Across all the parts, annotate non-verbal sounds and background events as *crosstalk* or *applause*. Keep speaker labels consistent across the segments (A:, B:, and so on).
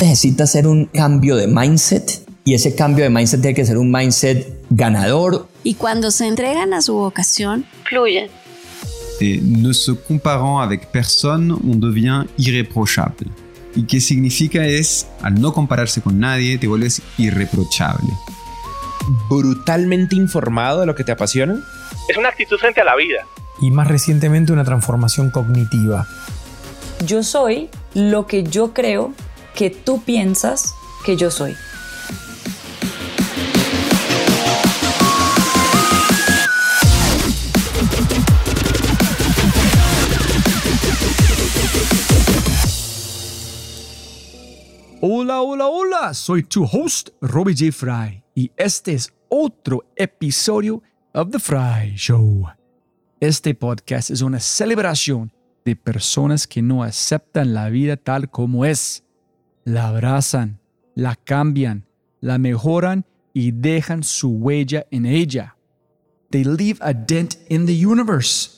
A: Necesita hacer un cambio de mindset y ese cambio de mindset tiene que ser un mindset ganador.
B: Y cuando se entregan a su vocación, fluyen.
C: Et ne se comparant avec personne, on devient irréprochable. ¿Y qué significa es, al no compararse con nadie, te vuelves irreprochable?
D: Brutalmente informado de lo que te apasiona.
E: Es una actitud frente a la vida.
F: Y más recientemente una transformación cognitiva.
G: Yo soy lo que yo creo que tú piensas que yo soy.
F: Hola, hola, hola, soy tu host, Robbie J. Fry, y este es otro episodio of The Fry Show. Este podcast es una celebración de personas que no aceptan la vida tal como es. La abrazan, la cambian, la mejoran y dejan su huella en ella. They leave a dent in the universe.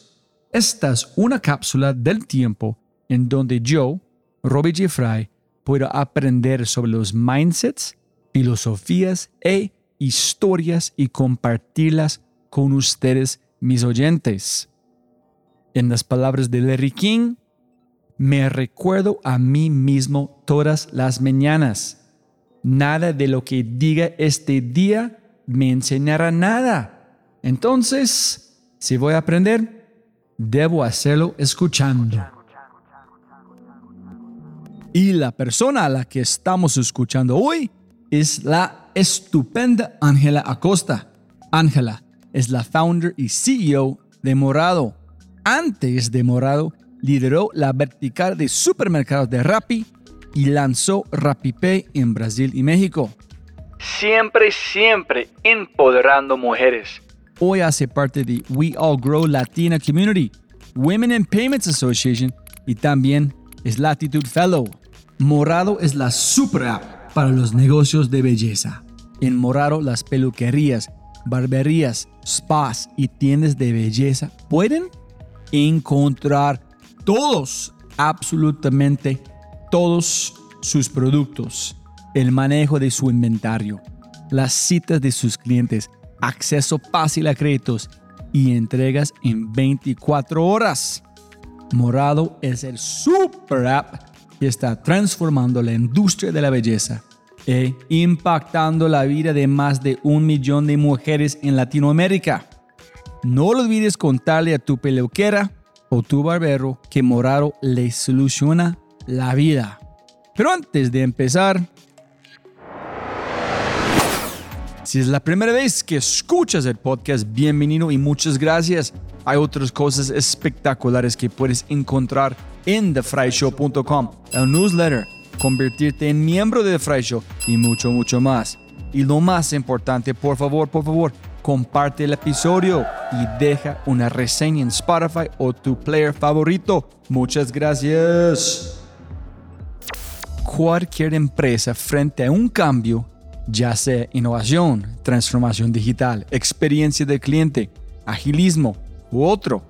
F: Esta es una cápsula del tiempo en donde yo, Robbie J. Fry, puedo aprender sobre los mindsets, filosofías e historias y compartirlas con ustedes, mis oyentes. En las palabras de Larry King, me recuerdo a mí mismo todas las mañanas. Nada de lo que diga este día me enseñará nada. Entonces, si voy a aprender, debo hacerlo escuchando. Y la persona a la que estamos escuchando hoy es la estupenda Ángela Acosta. Ángela es la founder y CEO de Morado. Antes de Morado, lideró la vertical de supermercados de Rappi y lanzó RappiPay en Brasil y México.
E: Siempre, siempre empoderando mujeres.
F: Hoy hace parte de We All Grow Latina Community, Women in Payments Association y también es Latitude Fellow. Morado es la super app para los negocios de belleza. En Morado las peluquerías, barberías, spas y tiendas de belleza pueden encontrar todos, absolutamente todos sus productos, el manejo de su inventario, las citas de sus clientes, acceso fácil a créditos y entregas en 24 horas. Morado es el super app que está transformando la industria de la belleza e impactando la vida de más de un millón de mujeres en Latinoamérica. No olvides contarle a tu peluquera o tu barbero que Morado le soluciona la vida. Pero antes de empezar, si es la primera vez que escuchas el podcast, bienvenido y muchas gracias. Hay otras cosas espectaculares que puedes encontrar en thefryshow.com, el newsletter, convertirte en miembro de The Fry Show y mucho, mucho más. Y lo más importante, por favor, por favor, comparte el episodio y deja una reseña en Spotify o tu player favorito. Muchas gracias. Cualquier empresa frente a un cambio, ya sea innovación, transformación digital, experiencia del cliente, agilismo u otro,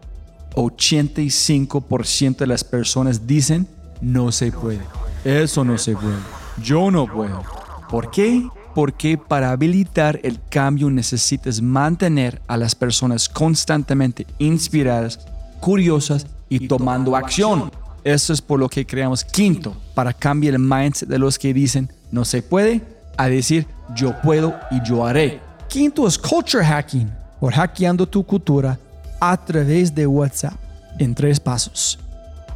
F: 85% de las personas dicen no se puede. Eso no se puede. Yo no puedo. ¿Por qué? Porque para habilitar el cambio necesitas mantener a las personas constantemente inspiradas, curiosas y tomando acción. Eso es por lo que creamos Quinto, para cambiar el mindset de los que dicen no se puede a decir yo puedo y yo haré. Quinto es culture hacking, por hackeando tu cultura a través de WhatsApp en tres pasos.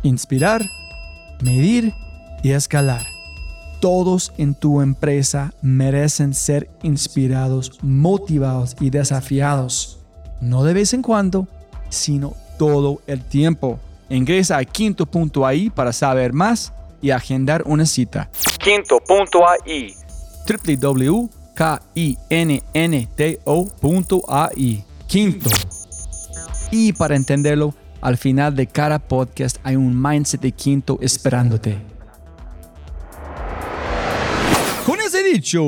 F: Inspirar, medir y escalar. Todos en tu empresa merecen ser inspirados, motivados y desafiados. No de vez en cuando, sino todo el tiempo. Ingresa a quinto.ai para saber más y agendar una cita.
E: Quinto.ai
F: www.kinnto.ai Quinto. Y para entenderlo, al final de cada podcast hay un mindset de quinto esperándote. Dicho,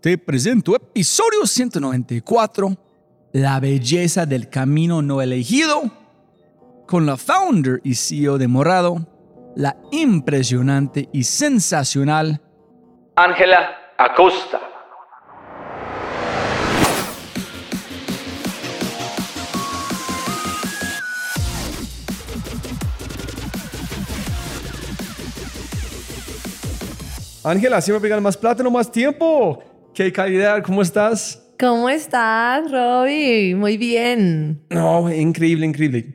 F: te presento episodio 194, La belleza del camino no elegido, con la founder y CEO de Morado, la impresionante y sensacional
E: Ángela Acosta.
F: Ángela, siempre pegan más plátano, más tiempo. Qué calidad, ¿cómo estás?
H: ¿Cómo estás, Robbie? Muy bien.
F: No, increíble, increíble.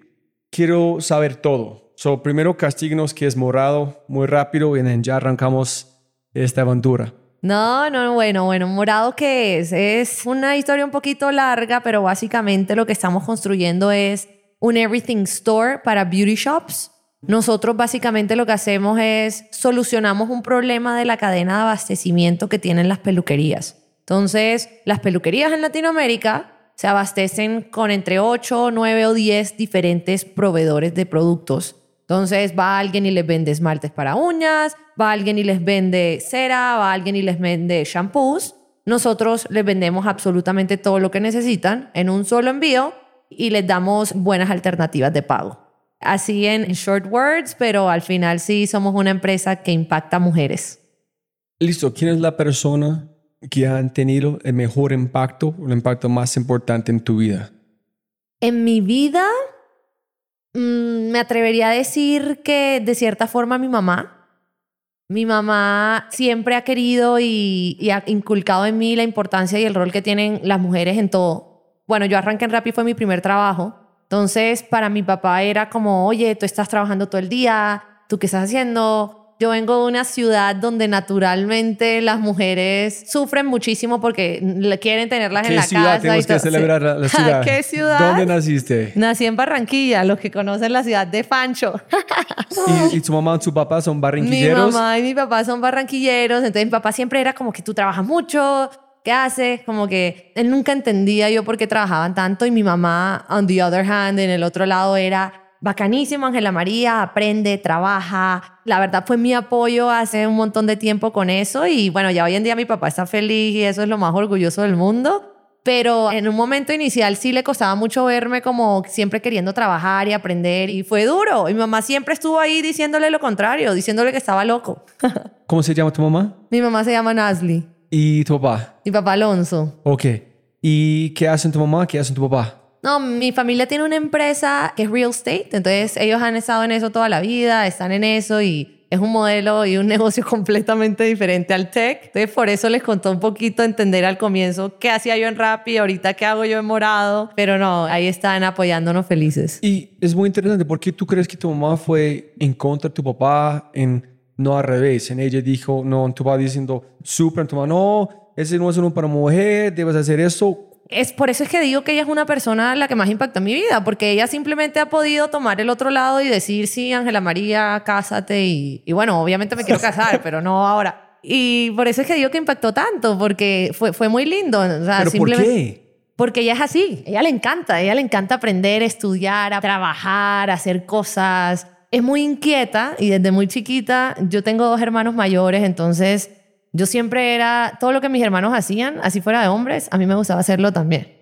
F: Quiero saber todo. So, primero castíguenos que es morado, muy rápido, y ya arrancamos esta aventura.
H: No, no, bueno, bueno, morado qué es? Es una historia un poquito larga, pero básicamente lo que estamos construyendo es un everything store para beauty shops. Nosotros básicamente lo que hacemos es solucionamos un problema de la cadena de abastecimiento que tienen las peluquerías. Entonces, las peluquerías en Latinoamérica se abastecen con entre 8, 9 o 10 diferentes proveedores de productos. Entonces va alguien y les vende esmaltes para uñas, va alguien y les vende cera, va alguien y les vende shampoos. Nosotros les vendemos absolutamente todo lo que necesitan en un solo envío y les damos buenas alternativas de pago. Así en short words, pero al final sí somos una empresa que impacta a mujeres.
F: Listo, ¿quién es la persona que ha tenido el mejor impacto, el impacto más importante en tu vida?
H: En mi vida, mm, me atrevería a decir que de cierta forma mi mamá. Mi mamá siempre ha querido y, y ha inculcado en mí la importancia y el rol que tienen las mujeres en todo. Bueno, yo arranqué en Rappi, fue mi primer trabajo. Entonces, para mi papá era como, oye, tú estás trabajando todo el día, ¿tú qué estás haciendo? Yo vengo de una ciudad donde naturalmente las mujeres sufren muchísimo porque quieren tenerlas en
F: ¿Qué
H: la casa.
F: tenemos
H: y
F: que celebrar la, *laughs* ciudad?
H: ¿Qué ciudad?
F: ¿Dónde naciste?
H: Nací en Barranquilla, los que conocen la ciudad de Fancho.
F: ¿Y, y tu mamá y tu papá son *laughs*
H: Mi
F: barranquilleros?
H: mamá y mi papá son barranquilleros, entonces mi papá siempre era como que tú trabajas mucho, ¿qué haces? Como que él nunca entendía yo por qué trabajaban tanto y mi mamá, on the other hand, en el otro lado era bacanísimo, Ángela María, aprende, trabaja. La verdad fue mi apoyo hace un montón de tiempo con eso y bueno, ya hoy en día mi papá está feliz y eso es lo más orgulloso del mundo. Pero en un momento inicial sí le costaba mucho verme como siempre queriendo trabajar y aprender y fue duro. Y mi mamá siempre estuvo ahí diciéndole lo contrario, diciéndole que estaba loco. *laughs*
F: ¿Cómo se llama tu mamá?
H: mi mamá se llama Nasli,
F: ¿Y tu papá?
H: mi papá Alonso.
F: Ok. ¿Y qué hacen tu mamá? ¿Qué hacen tu papá?
H: No, mi familia tiene una empresa que es real estate, entonces ellos han estado en eso toda la vida, están en eso y es un modelo y un *laughs* negocio completamente diferente al tech. Entonces por eso les contó un poquito entender al comienzo qué hacía yo en Rappi, ahorita qué hago yo en Morado, pero no, ahí están apoyándonos felices.
F: Y es muy interesante. ¿Por qué tú crees que tu mamá fue en contra de tu papá, en no al revés? En ella dijo, no, tu papá diciendo, súper, tu no, ese no es uno para mujer, debes hacer eso.
H: Es por eso es que digo que ella es una persona la que más impactó en mi vida, porque ella simplemente ha podido tomar el otro lado y decir, sí, Ángela María, cásate y, y bueno, obviamente me quiero casar, *laughs* pero no ahora. Y por eso es que digo que impactó tanto, porque fue, fue muy lindo. O sea,
F: ¿Pero por qué?
H: Porque ella es así, ella le encanta, ella le encanta aprender, estudiar, a trabajar, a hacer cosas. Es muy inquieta y desde muy chiquita, yo tengo dos hermanos mayores, entonces yo siempre era, todo lo que mis hermanos hacían, así fuera de hombres, a mí me gustaba hacerlo también.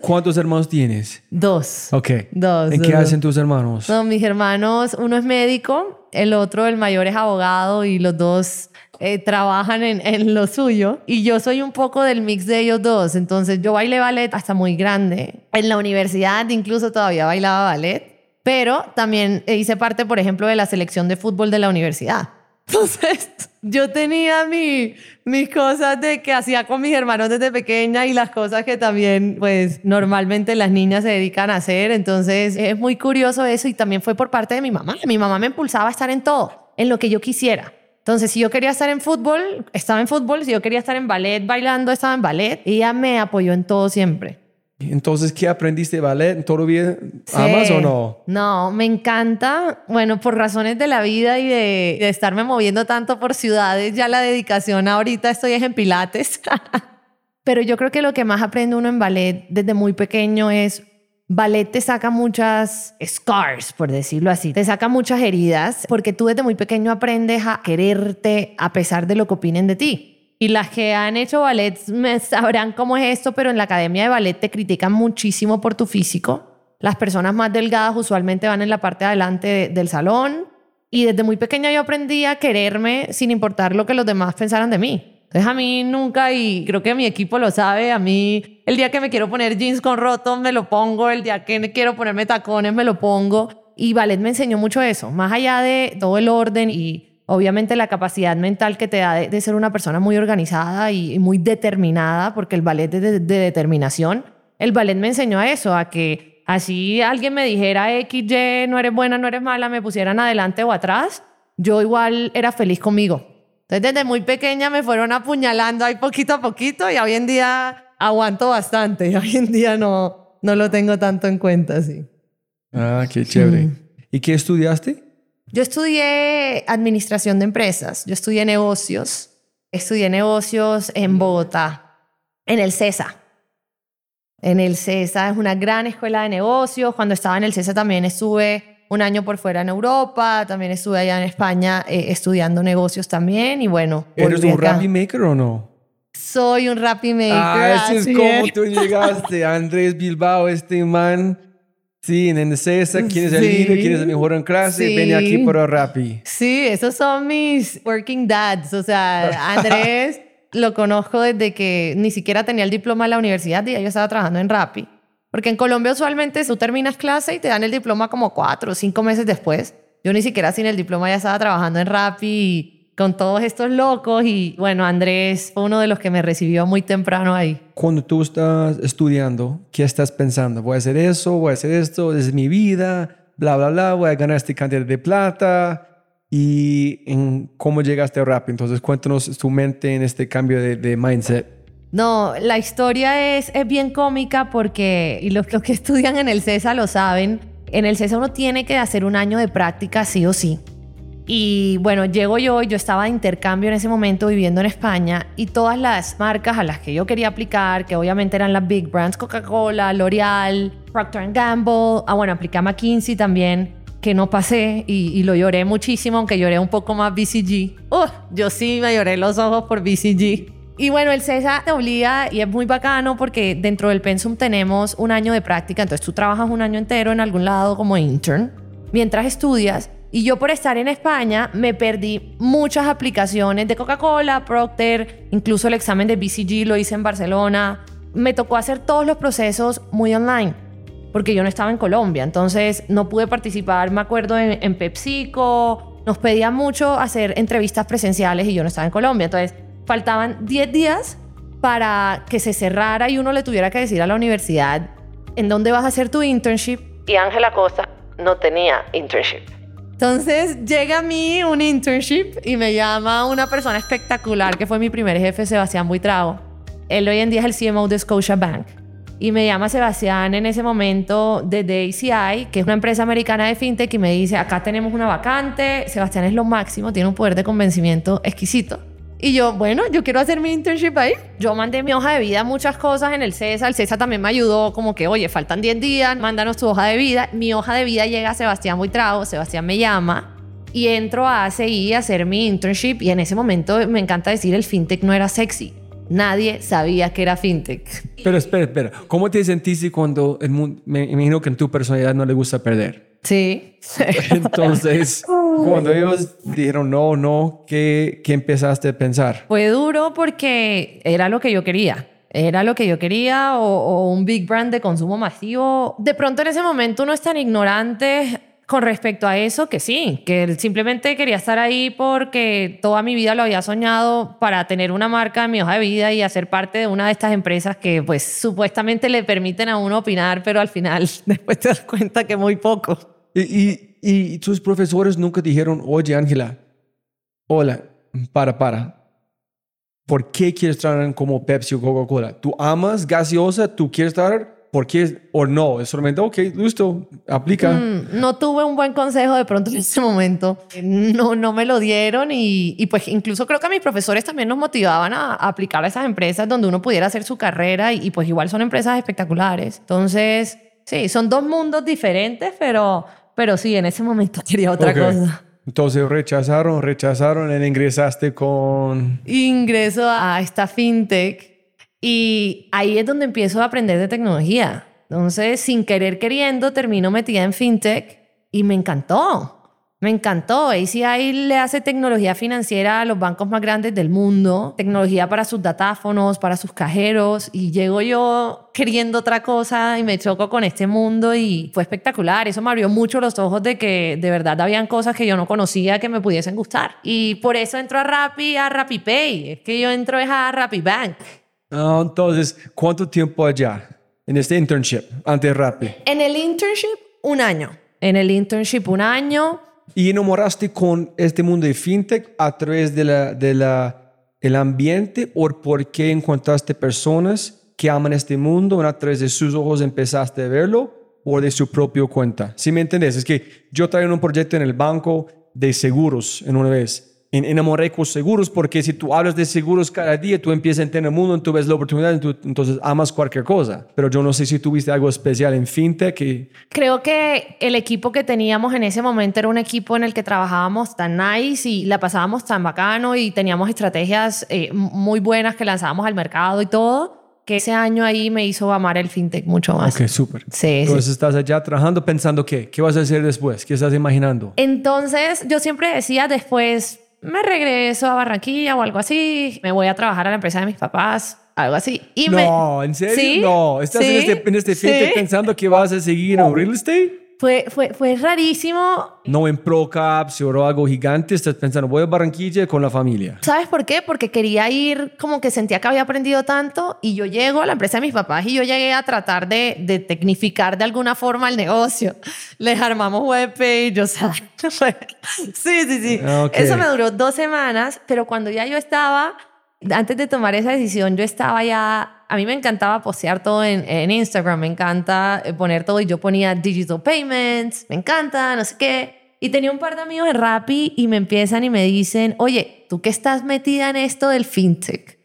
F: ¿Cuántos hermanos tienes?
H: Dos.
F: Ok.
H: Dos.
F: ¿En qué
H: dos.
F: hacen tus hermanos?
H: No, mis hermanos, uno es médico, el otro, el mayor, es abogado y los dos eh, trabajan en, en lo suyo. Y yo soy un poco del mix de ellos dos. Entonces, yo bailé ballet hasta muy grande. En la universidad incluso todavía bailaba ballet. Pero también hice parte, por ejemplo, de la selección de fútbol de la universidad. *laughs* Entonces, yo tenía mi, mis cosas de que hacía con mis hermanos desde pequeña y las cosas que también, pues, normalmente las niñas se dedican a hacer. Entonces, es muy curioso eso y también fue por parte de mi mamá. Mi mamá me impulsaba a estar en todo, en lo que yo quisiera. Entonces, si yo quería estar en fútbol, estaba en fútbol. Si yo quería estar en ballet, bailando, estaba en ballet. Ella me apoyó en todo siempre.
F: Entonces, ¿qué aprendiste de ballet? ¿Todavía amas
H: Sí.
F: o no?
H: No, me encanta. Bueno, por razones de la vida y de, de estarme moviendo tanto por ciudades, ya la dedicación ahorita estoy es en Pilates. *laughs* Pero yo creo que lo que más aprende uno en ballet desde muy pequeño es ballet te saca muchas scars, por decirlo así, te saca muchas heridas, porque tú desde muy pequeño aprendes a quererte a pesar de lo que opinen de ti. Y las que han hecho ballet sabrán cómo es esto, pero en la academia de ballet te critican muchísimo por tu físico. Las personas más delgadas usualmente van en la parte de adelante de- del salón Y desde muy pequeña yo aprendí a quererme sin importar lo que los demás pensaran de mí. Entonces a mí nunca, y creo que mi equipo lo sabe, a mí el día que me quiero poner jeans con rotos me lo pongo, el día que quiero ponerme tacones me lo pongo. Y ballet me enseñó mucho eso, más allá de todo el orden y obviamente la capacidad mental que te da de, ser una persona muy organizada y, muy determinada, porque el ballet es de, de determinación. El ballet me enseñó a eso, a que así alguien me dijera X, Y, no eres buena, no eres mala, me pusieran adelante o atrás, yo igual era feliz conmigo. Entonces, desde muy pequeña me fueron apuñalando ahí poquito a poquito y hoy en día aguanto bastante. Y hoy en día no, no lo tengo tanto en cuenta, sí.
I: Ah, qué chévere. ¿Y qué estudiaste?
H: Yo estudié administración de empresas. Yo estudié negocios. Estudié negocios en Bogotá, en el CESA. En el CESA es una gran escuela de negocios. Cuando estaba en el CESA también estuve un año por fuera en Europa, también estuve allá en España eh, estudiando negocios también y bueno.
I: ¿Eres un rap maker o no?
H: Soy un rap maker.
I: Ah, eso es como tú llegaste, Andrés Bilbao, este man. Sí, en el CESA, quién es el líder, quién es el mejor en clase, sí. aquí para Rappi.
H: Sí, esos son mis working dads. O sea, Andrés *laughs* lo conozco desde que ni siquiera tenía el diploma de la universidad y yo estaba trabajando en Rappi. Porque en Colombia usualmente tú terminas clase y te dan el diploma como cuatro o cinco meses después. Yo ni siquiera sin el diploma ya estaba trabajando en Rappi y con todos estos locos y bueno, Andrés fue uno de los que me recibió muy temprano ahí.
I: Cuando tú estás estudiando, ¿qué estás pensando? ¿Voy a hacer eso? ¿Voy a hacer esto? ¿Es mi vida? Bla, bla, bla. ¿Voy a ganar esta cantidad de plata? ¿Y en cómo llegaste a Rappi? Entonces cuéntanos tu mente en este cambio de, de mindset.
H: No, la historia es, es bien cómica porque, y los, que *laughs* estudian en el CESA lo saben, en el CESA uno tiene que hacer un año de práctica sí o sí. Y bueno, llego yo, yo estaba de intercambio en ese momento viviendo en España y todas las marcas a las que yo quería aplicar, que obviamente eran las big brands, Coca-Cola, L'Oreal, Procter Gamble, ah bueno, apliqué a McKinsey también, que no pasé y, lo lloré muchísimo, aunque lloré un poco más BCG. Uh, yo sí me lloré los ojos por BCG. Y bueno, el CESA te obliga y es muy bacano porque dentro del pensum tenemos un año de práctica, entonces tú trabajas un año entero en algún lado como intern mientras estudias. Y yo por estar en España me perdí muchas aplicaciones de Coca-Cola, Procter, incluso el examen de BCG lo hice en Barcelona. Me tocó hacer todos los procesos muy online porque yo no estaba en Colombia, entonces no pude participar, me acuerdo, en, en PepsiCo, nos pedían mucho hacer entrevistas presenciales y yo no estaba en Colombia, entonces faltaban 10 días para que se cerrara y uno le tuviera que decir a la universidad en dónde vas a hacer tu internship. Y Ángela Costa no tenía internship. Entonces llega a mí un internship y me llama una persona espectacular que fue mi primer jefe, Sebastián Buitrago. Él hoy en día es el CMO de Scotiabank. Y me llama Sebastián en ese momento de ACI, que es una empresa americana de fintech, y me dice, acá tenemos una vacante, Sebastián es lo máximo, tiene un poder de convencimiento exquisito. Y yo, bueno, yo quiero hacer mi internship ahí. Yo mandé mi hoja de vida, muchas cosas en el CESA. El CESA también me ayudó, como que, oye, faltan 10 días, mándanos tu hoja de vida. Mi hoja de vida llega a Sebastián Buitrago, Sebastián me llama y entro a ACI a hacer mi internship. Y en ese momento me encanta decir, el fintech no era sexy. Nadie sabía que era fintech.
I: Pero espera, espera. ¿Cómo te sentiste cuando el mundo, me imagino que en tu personalidad no le gusta perder?
H: Sí. *laughs*
I: Entonces, *laughs* cuando ellos dijeron no, no, ¿qué, ¿qué empezaste a pensar?
H: Fue duro porque era lo que yo quería. Era lo que yo quería o, un big brand de consumo masivo. De pronto en ese momento uno es tan ignorante con respecto a eso que sí, que simplemente quería estar ahí porque toda mi vida lo había soñado para tener una marca en mi hoja de vida y hacer parte de una de estas empresas que pues supuestamente le permiten a uno opinar, pero al final *laughs* después te das cuenta que muy poco.
I: Y, y, tus profesores nunca dijeron, oye Ángela, hola, para, para. ¿Por qué quieres estar como Pepsi o Coca-Cola? ¿Tú amas gaseosa? ¿Tú quieres estar? ¿Por qué o no? Es solamente, ok, listo, aplica.
H: Mm, no tuve un buen consejo de pronto en ese momento. No, no me lo dieron y, y, pues incluso creo que a mis profesores también nos motivaban a, aplicar a esas empresas donde uno pudiera hacer su carrera y, y pues igual son empresas espectaculares. Entonces, sí, son dos mundos diferentes, pero pero sí, en ese momento *laughs* quería otra cosa.
I: Entonces rechazaron, rechazaron, y ingresaste con...
H: Ingreso a esta fintech y ahí es donde empiezo a aprender de tecnología. Entonces, sin querer queriendo, termino metida en fintech y me encantó. Me encantó. ACI le hace tecnología financiera a los bancos más grandes del mundo, tecnología para sus datáfonos, para sus cajeros, y llego yo queriendo otra cosa y me choco con este mundo y fue espectacular. Eso me abrió mucho los ojos de que de verdad habían cosas que yo no conocía que me pudiesen gustar. Y por eso entro a Rappi, a RappiPay. Es que yo entro es a RappiBank.
I: Ah, entonces, ¿cuánto tiempo allá en este internship antes de Rappi?
H: En el internship, un año. En el internship, un año.
I: ¿Y enamoraste con este mundo de fintech a través de la, de el ambiente o por qué encontraste personas que aman este mundo a través de sus ojos empezaste a verlo o de su propia cuenta? Si me entendés, es que yo traigo un proyecto en el banco de seguros en una vez. En, enamoré con seguros porque si tú hablas de seguros cada día, tú empiezas a entender el mundo, tú ves la oportunidad, tú- entonces amas cualquier cosa. Pero yo no sé si tuviste algo especial en fintech y
H: Creo que el equipo que teníamos en ese momento era un equipo en el que trabajábamos tan nice y la pasábamos tan bacano y teníamos estrategias eh, muy buenas que lanzábamos al mercado y todo, que ese año ahí me hizo amar el fintech mucho más.
I: Ok, súper.
H: Sí, sí.
I: Entonces estás allá trabajando pensando qué, qué vas a hacer después, qué estás imaginando.
H: Entonces yo siempre decía después, me regreso a Barranquilla o algo así, me voy a trabajar a la empresa de mis papás, algo así. Y me-
I: no, ¿en serio?
H: ¿Sí?
I: No, estás en este, en este pensando que vas a seguir en *laughs* real estate.
H: Fue, fue, fue rarísimo
I: No en Procaps o algo gigante, estás pensando, voy a Barranquilla con la familia.
H: ¿Sabes por qué? Porque quería ir, como que sentía que había aprendido tanto y yo llego a la empresa de mis papás y yo llegué a tratar de, de tecnificar de alguna forma el negocio. *laughs* Les armamos webpage, o sea, *laughs* sí, sí, sí.
I: Ah, ok.
H: Eso me duró dos semanas, pero cuando ya yo estaba, antes de tomar esa decisión, yo estaba ya, a mí me encantaba postear todo en, en Instagram, me encanta eh, poner todo y yo ponía digital payments, me encanta, no sé qué. Y tenía un par de amigos en Rappi y me empiezan y me dicen, oye, tú que estás metida en esto del fintech,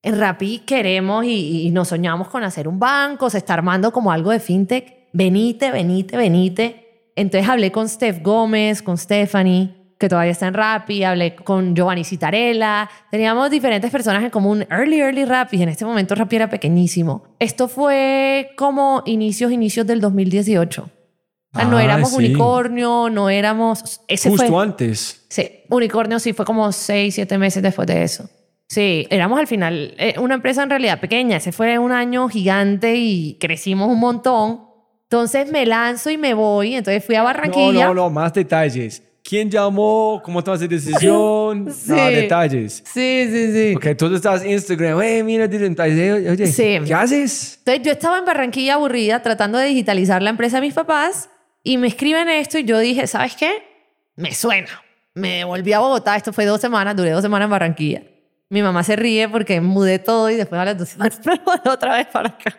H: en Rappi queremos y, y nos soñamos con hacer un banco, se está armando como algo de fintech, venite, venite, venite. Entonces hablé con Steph Gómez, con Stephanie, que todavía está en Rappi, hablé con Giovanni Citarella, teníamos diferentes personas en común, early, early Rappi, en este momento Rappi era pequeñísimo. Esto fue como inicios, inicios del 2018. O sea, no
I: Ah,
H: éramos
I: sí.
H: unicornio, no éramos... Ese
I: Justo
H: fue,
I: antes.
H: Sí, Unicornio sí fue como seis, siete meses después de eso. Sí, éramos al final eh, una empresa en realidad pequeña. Ese fue un año gigante y crecimos un montón. Entonces me lanzo y me voy. Entonces fui a
I: No,
H: Barranquilla.
I: no, no, más detalles. ¿Quién llamó? ¿Cómo tomaste decisión? *laughs*
H: Sí.
I: Detalles.
H: Sí, sí, sí.
I: Ok, entonces estás en Instagram, hey, mira, detalles. Oye,
H: Sí.
I: ¿qué haces?
H: Entonces yo estaba en Barranquilla aburrida tratando de digitalizar la empresa de mis papás y me escriben esto y yo dije, ¿sabes qué? Me suena. Me volví a Bogotá, esto fue dos semanas, duré dos semanas en Barranquilla. Mi mamá se ríe porque mudé todo y después a las dos semanas *laughs* me volví otra vez para acá.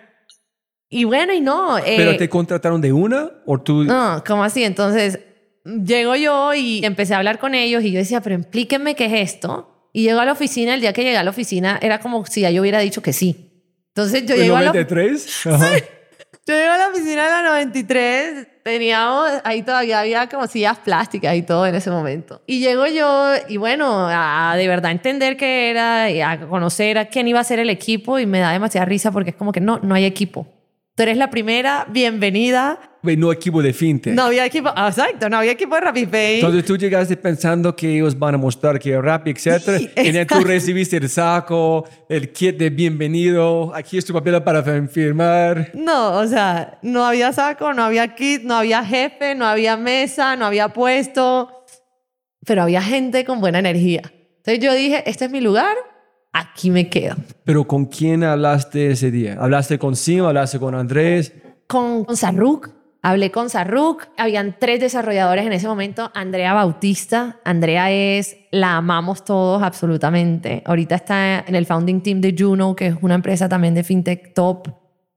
H: Y bueno, y no. eh,
I: ¿Pero te contrataron de una o tú?
H: no, ¿cómo así? Entonces, llego yo y empecé a hablar con ellos y yo decía, pero explíquenme qué es esto. Y llego a la oficina, el día que llegué a la oficina era como si ya yo hubiera dicho que sí. Entonces yo
I: ¿En
H: llego a la,
I: 93? *laughs* Ajá.
H: yo llego a la oficina de la 93, teníamos, ahí todavía había como sillas plásticas y todo en ese momento. Y llego yo y bueno, a de verdad entender qué era, y a conocer a quién iba a ser el equipo y me da demasiada risa porque es como que no, no hay equipo. Tú eres la primera, bienvenida.
I: Güey, no equipo de fintech.
H: No había equipo, exacto, no había equipo de RappiPay.
I: Entonces tú llegaste pensando que ellos van a mostrar que Rappi, etcétera,
H: Sí,
I: y tú recibiste el saco, el kit de bienvenido, aquí es tu papel para firmar.
H: No, o sea, no había saco, no había kit, no había jefe, no había mesa, no había puesto, pero había gente con buena energía. Entonces yo dije, este es mi lugar, aquí me quedo.
I: Pero ¿con quién hablaste ese día? ¿Hablaste con Sim? ¿Hablaste con Andrés?
H: Con, con Sarruk, hablé con Sarruk, habían tres desarrolladores en ese momento, Andrea Bautista, Andrea es, la amamos todos absolutamente, ahorita está en el founding team de Juno, que es una empresa también de fintech top,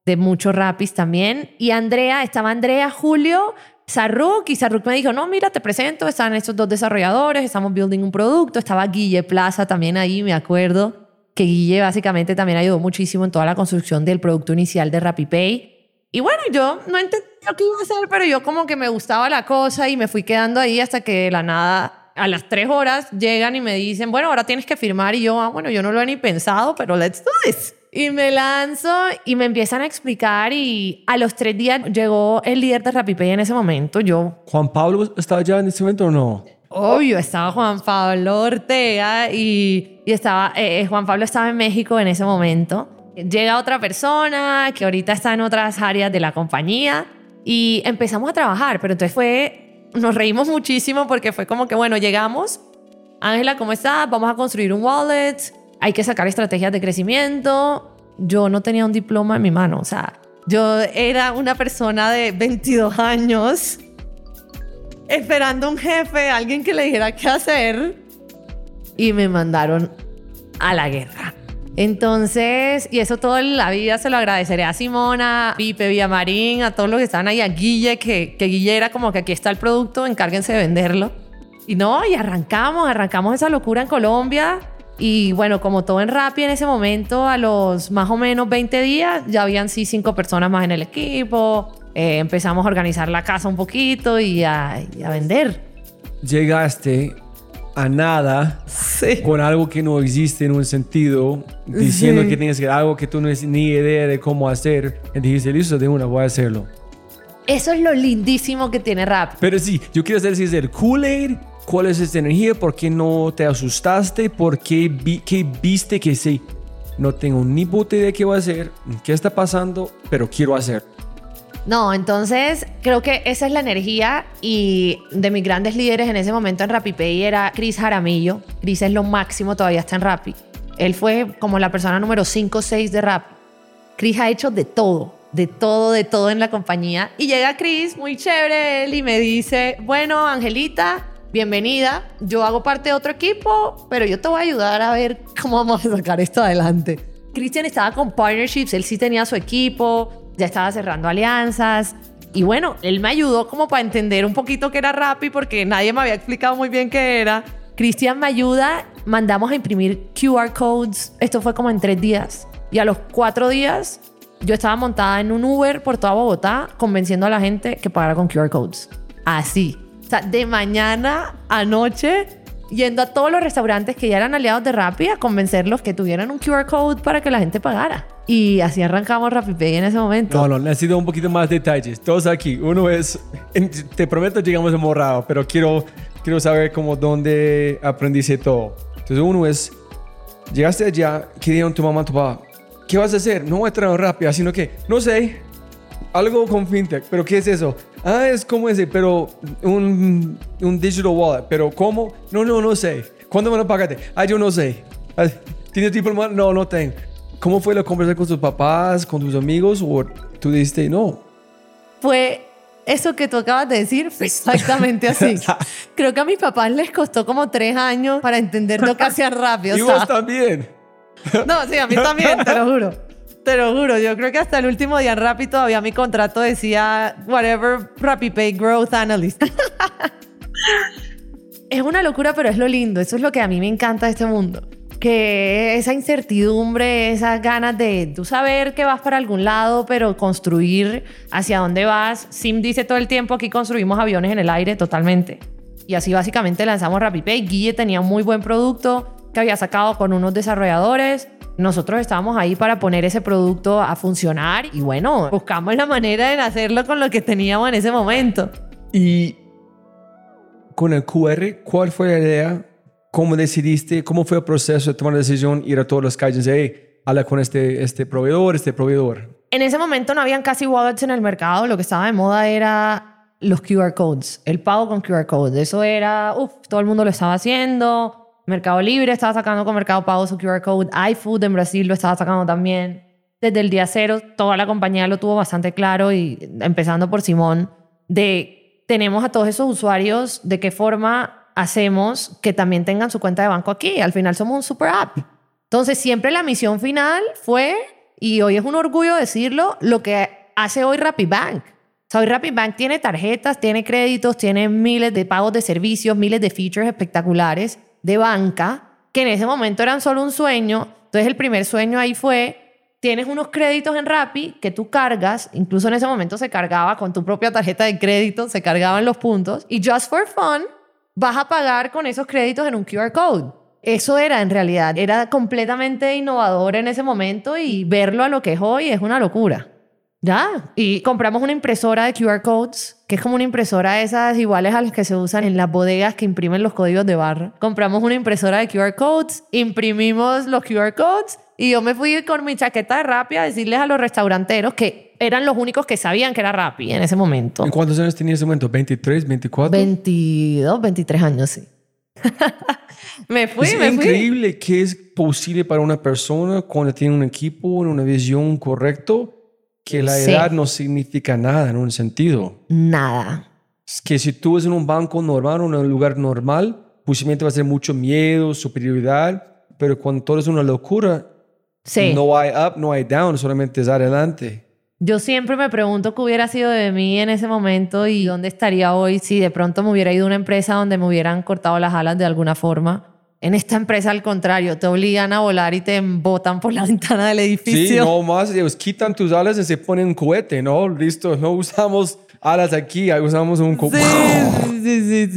H: de muchos rapis también, y Andrea, estaba Andrea, Julio, Sarruk, y Sarruk me dijo, no, mira, te presento, están estos dos desarrolladores, estamos building un producto, estaba Guille Plaza también ahí, me acuerdo, que Guille básicamente también ayudó muchísimo en toda la construcción del producto inicial de RappiPay. Y bueno, yo no entendí lo que iba a hacer, pero yo como que me gustaba la cosa y me fui quedando ahí hasta que de la nada, a las tres horas, llegan y me dicen, bueno, ahora tienes que firmar. Y yo, ah, bueno, yo no lo he ni pensado, pero let's do this. Y me lanzo y me empiezan a explicar y a los tres días llegó el líder de RappiPay en ese momento. Yo,
I: ¿Juan Pablo está allá en este momento o no?
H: obvio, estaba Juan Pablo Ortega y, y estaba, eh, Juan Pablo estaba en México en ese momento. Llega otra persona que ahorita está en otras áreas de la compañía y empezamos a trabajar, pero entonces fue, nos reímos muchísimo porque fue como que, bueno, llegamos, Ángela, ¿cómo estás? Vamos a construir un wallet, hay que sacar estrategias de crecimiento. Yo no tenía un diploma en mi mano, o sea, yo era una persona de 22 años esperando un jefe, alguien que le dijera qué hacer y me mandaron a la guerra. Entonces, y eso toda la vida se lo agradeceré a Simona, a Pipe Villamarín, a todos los que estaban ahí, a Guille, que, que Guille era como que aquí está el producto, encárguense de venderlo. Y no, y arrancamos, arrancamos esa locura en Colombia. Y bueno, como todo en Rappi en ese momento, a los más o menos 20 días, ya habían sí cinco personas más en el equipo. Eh, empezamos a organizar la casa un poquito y a, y a vender.
I: Llegaste a nada
H: Sí.
I: con algo que no existe en un sentido, diciendo
H: Sí.
I: que tienes que algo que tú no tienes ni idea de cómo hacer. Y dijiste, listo, de una, voy a hacerlo.
H: Eso es lo lindísimo que tiene Rappi.
I: Pero sí, yo quiero saber si es el Kool-Aid, cuál es esta energía, por qué no te asustaste, por qué, vi- qué viste que sí. No tengo ni puta idea de qué voy a hacer, qué está pasando, pero quiero hacer.
H: No, entonces creo que esa es la energía y de mis grandes líderes en ese momento en RappiPay era Chris Jaramillo. Chris es lo máximo, todavía está en Rappi. Él fue como la persona número 5 o 6 de Rappi. Chris ha hecho de todo, de todo, de todo en la compañía. Y llega Chris, muy chévere él, y me dice, bueno, Angelita, bienvenida. Yo hago parte de otro equipo, pero yo te voy a ayudar a ver cómo vamos a sacar esto adelante. Christian estaba con partnerships, él sí tenía su equipo, ya estaba cerrando alianzas. Y bueno, él me ayudó como para entender un poquito qué era Rappi porque nadie me había explicado muy bien qué era. Cristian me ayuda, mandamos a imprimir QR codes. Esto fue como en tres días. Y a los cuatro días yo estaba montada en un Uber por toda Bogotá convenciendo a la gente que pagara con QR codes. Así. O sea, de mañana a noche yendo a todos los restaurantes que ya eran aliados de Rappi a convencerlos que tuvieran un QR code para que la gente pagara. Y así arrancamos RappiPay en ese momento.
I: No, no, necesito un poquito más detalles. Todos aquí. Uno es, te prometo, llegamos en morado, pero quiero, quiero saber como dónde aprendiste todo. Entonces, uno es, llegaste allá, ¿qué dijeron tu mamá, tu papá? ¿Qué vas a hacer? No voy a traer rápido, sino que, no sé, algo con fintech, pero ¿qué es eso? Ah, es como ese, pero un, un digital wallet, pero ¿cómo? No, no, no sé. ¿Cuándo me lo pagaste? Ah, yo no sé. Ah, ¿Tienes diploma? No, no tengo. ¿Cómo fue la conversación con tus papás, con tus amigos? ¿O tú dijiste no?
H: Fue eso que tú acabas de decir, exactamente *laughs* así. Creo que a mis papás les costó como tres años para entender lo que hacían rápido. *laughs*
I: y
H: o sea,
I: vos también.
H: No, sí, a mí también, te lo juro. Te lo juro. Yo creo que hasta el último día en Rappi todavía mi contrato decía whatever RappiPay Growth Analyst. *laughs* es una locura, pero es lo lindo. Eso es lo que a mí me encanta de este mundo. Que esa incertidumbre, esas ganas de tú saber que vas para algún lado, pero construir hacia dónde vas. Sim dice todo el tiempo aquí construimos aviones en el aire totalmente. Y así básicamente lanzamos RappiPay. Guille tenía un muy buen producto que había sacado con unos desarrolladores. Nosotros estábamos ahí para poner ese producto a funcionar y bueno, buscamos la manera de hacerlo con lo que teníamos en ese momento.
I: Y con el QR, ¿cuál fue la idea? ¿Cómo decidiste? ¿Cómo fue el proceso de tomar la decisión, ir a todas las calles y hey, habla con este, este proveedor, este proveedor?
H: En ese momento no habían casi wallets en el mercado, lo que estaba de moda era los QR codes, el pago con QR codes. Eso era, uff, todo el mundo lo estaba haciendo. Mercado Libre estaba sacando con Mercado Pago su QR code. iFood en Brasil lo estaba sacando también. Desde el día cero, toda la compañía lo tuvo bastante claro y empezando por Simón, de tenemos a todos esos usuarios, de qué forma hacemos que también tengan su cuenta de banco aquí. Al final somos un super app. Entonces, siempre la misión final fue, y hoy es un orgullo decirlo, lo que hace hoy RappiBank. O sea, hoy RappiBank tiene tarjetas, tiene créditos, tiene miles de pagos de servicios, miles de features espectaculares de banca, que en ese momento eran solo un sueño. Entonces, el primer sueño ahí fue, tienes unos créditos en Rappi que tú cargas, incluso en ese momento se cargaba con tu propia tarjeta de crédito, se cargaban los puntos, y just for fun, vas a pagar con esos créditos en un QR code. eso era en realidad. Era completamente innovador en ese momento y verlo a lo que es hoy es una locura. Ya, y compramos una impresora de QR codes, que es como una impresora de esas iguales a las que se usan en las bodegas que imprimen los códigos de barra. Compramos una impresora de QR codes, imprimimos los QR codes y yo me fui con mi chaqueta de Rappi a decirles a los restauranteros que eran los únicos que sabían que era Rappi en ese momento.
I: ¿En cuántos años tenías en ese momento? ¿23, 24?
H: 22, 23 años, sí. *laughs* me fui,
I: es
H: me fui.
I: increíble que es posible para una persona cuando tiene un equipo, una visión correcto, que la
H: Sí.
I: edad no significa nada en un sentido.
H: Nada.
I: Es que si tú es en un banco normal en un lugar normal, posiblemente va a ser mucho miedo, superioridad, pero cuando todo es una locura,
H: Sí.
I: no hay up, no hay down, solamente es adelante.
H: Yo siempre me pregunto qué hubiera sido de mí en ese momento y dónde estaría hoy si de pronto me hubiera ido a una empresa donde me hubieran cortado las alas de alguna forma. En esta empresa, al contrario, te obligan a volar y te botan por la *laughs* ventana del
I: Sí,
H: edificio.
I: no más, ellos quitan tus alas y se ponen un cohete, ¿no? Listo, no usamos alas aquí, usamos un cohete.
H: Sí, sí, sí,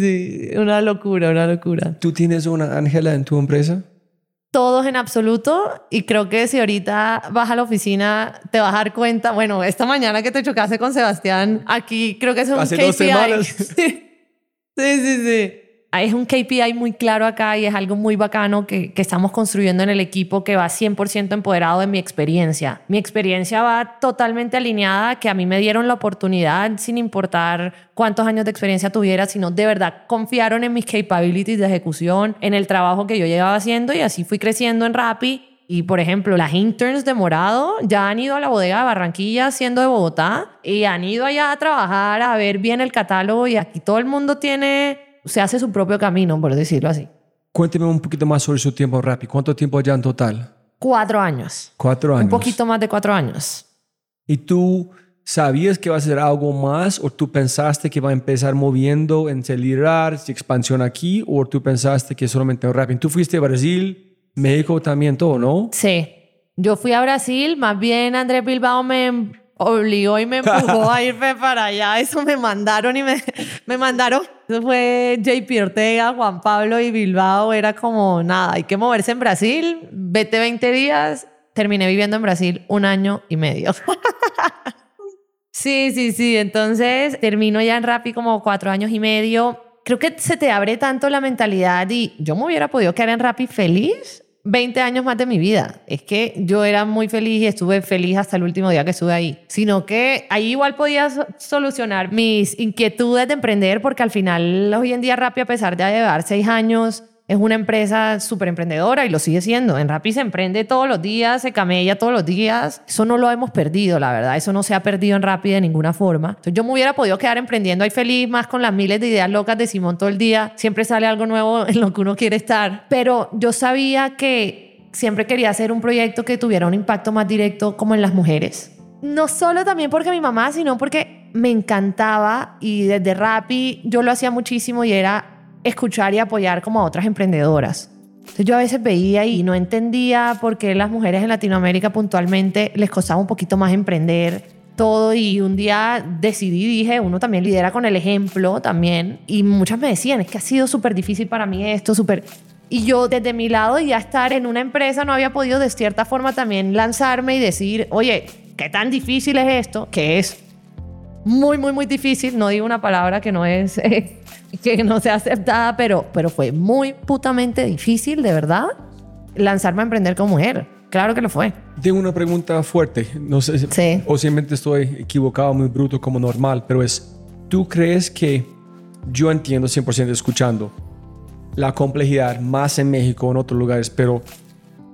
H: sí. Una locura, una locura.
I: ¿Tú tienes una Ángela en tu empresa?
H: Todos en absoluto. Y creo que si ahorita vas a la oficina, te vas a dar cuenta. Bueno, esta mañana que te chocaste con Sebastián, aquí creo que es un
I: Hace
H: KPI.
I: dos semanas. *laughs*
H: Sí, sí, sí. Es un KPI muy claro acá y es algo muy bacano que, estamos construyendo en el equipo que va 100% empoderado de mi experiencia. Mi experiencia va totalmente alineada que a mí me dieron la oportunidad sin importar cuántos años de experiencia tuviera, sino de verdad confiaron en mis capabilities de ejecución, en el trabajo que yo llevaba haciendo y así fui creciendo en Rappi. Y por ejemplo, las interns de Morado ya han ido a la bodega de Barranquilla siendo de Bogotá y han ido allá a trabajar, a ver bien el catálogo y aquí todo el mundo tiene, se hace su propio camino, por decirlo así.
I: Cuénteme un poquito más sobre su tiempo rápido. ¿Cuánto tiempo ya en total?
H: Cuatro años.
I: Cuatro años.
H: Un poquito más de cuatro años.
I: ¿Y tú sabías que va a ser algo más o tú pensaste que va a empezar moviendo en acelerar, si expansión aquí o tú pensaste que solamente en Rappi? Tú fuiste a Brasil, México también todo, ¿no?
H: Sí. Yo fui a Brasil, más bien Andrés Bilbao me obligó y me *laughs* empujó a irme para allá. Eso me mandaron y me, me mandaron. Eso fue JP Ortega, Juan Pablo y Bilbao. Era como nada, hay que moverse en Brasil. Vete 20 días. Terminé viviendo en Brasil un año y medio. *laughs* sí, sí, sí. Entonces termino ya en Rappi como cuatro años y medio. Creo que se te abre tanto la mentalidad y yo me hubiera podido quedar en Rappi feliz 20 años más de mi vida. Es que yo era muy feliz y estuve feliz hasta el último día que estuve ahí. Sino que ahí igual podía so- solucionar mis inquietudes de emprender porque al final hoy en día Rappi, a pesar de llevar seis años, es una empresa súper emprendedora y lo sigue siendo. En Rappi se emprende todos los días, se camella todos los días. Eso no lo hemos perdido, la verdad. Eso no se ha perdido en Rappi de ninguna forma. Entonces yo me hubiera podido quedar emprendiendo ahí feliz, más con las miles de ideas locas de Simón todo el día. Siempre sale algo nuevo en lo que uno quiere estar. Pero yo sabía que siempre quería hacer un proyecto que tuviera un impacto más directo como en las mujeres. No solo también porque mi mamá, sino porque me encantaba y desde Rappi yo lo hacía muchísimo y era escuchar y apoyar como a otras emprendedoras. Entonces yo a veces veía y no entendía por qué las mujeres en Latinoamérica puntualmente les costaba un poquito más emprender todo. Y un día decidí, dije, uno también lidera con el ejemplo también. Y muchas me decían, es que ha sido súper difícil para mí esto, súper... Y yo desde mi lado ya estar en una empresa no había podido de cierta forma también lanzarme y decir, oye, ¿qué tan difícil es esto? Que es muy, muy, muy difícil. No digo una palabra que no es, eh, *laughs* que no sea aceptada, pero, pero fue muy putamente difícil, de verdad, lanzarme a emprender como mujer. Claro que lo fue.
I: Tengo una pregunta fuerte. No sé,
H: Sí.
I: posiblemente estoy equivocado, muy bruto como normal, pero es, ¿tú crees que yo entiendo 100% escuchando la complejidad más en México o en otros lugares, pero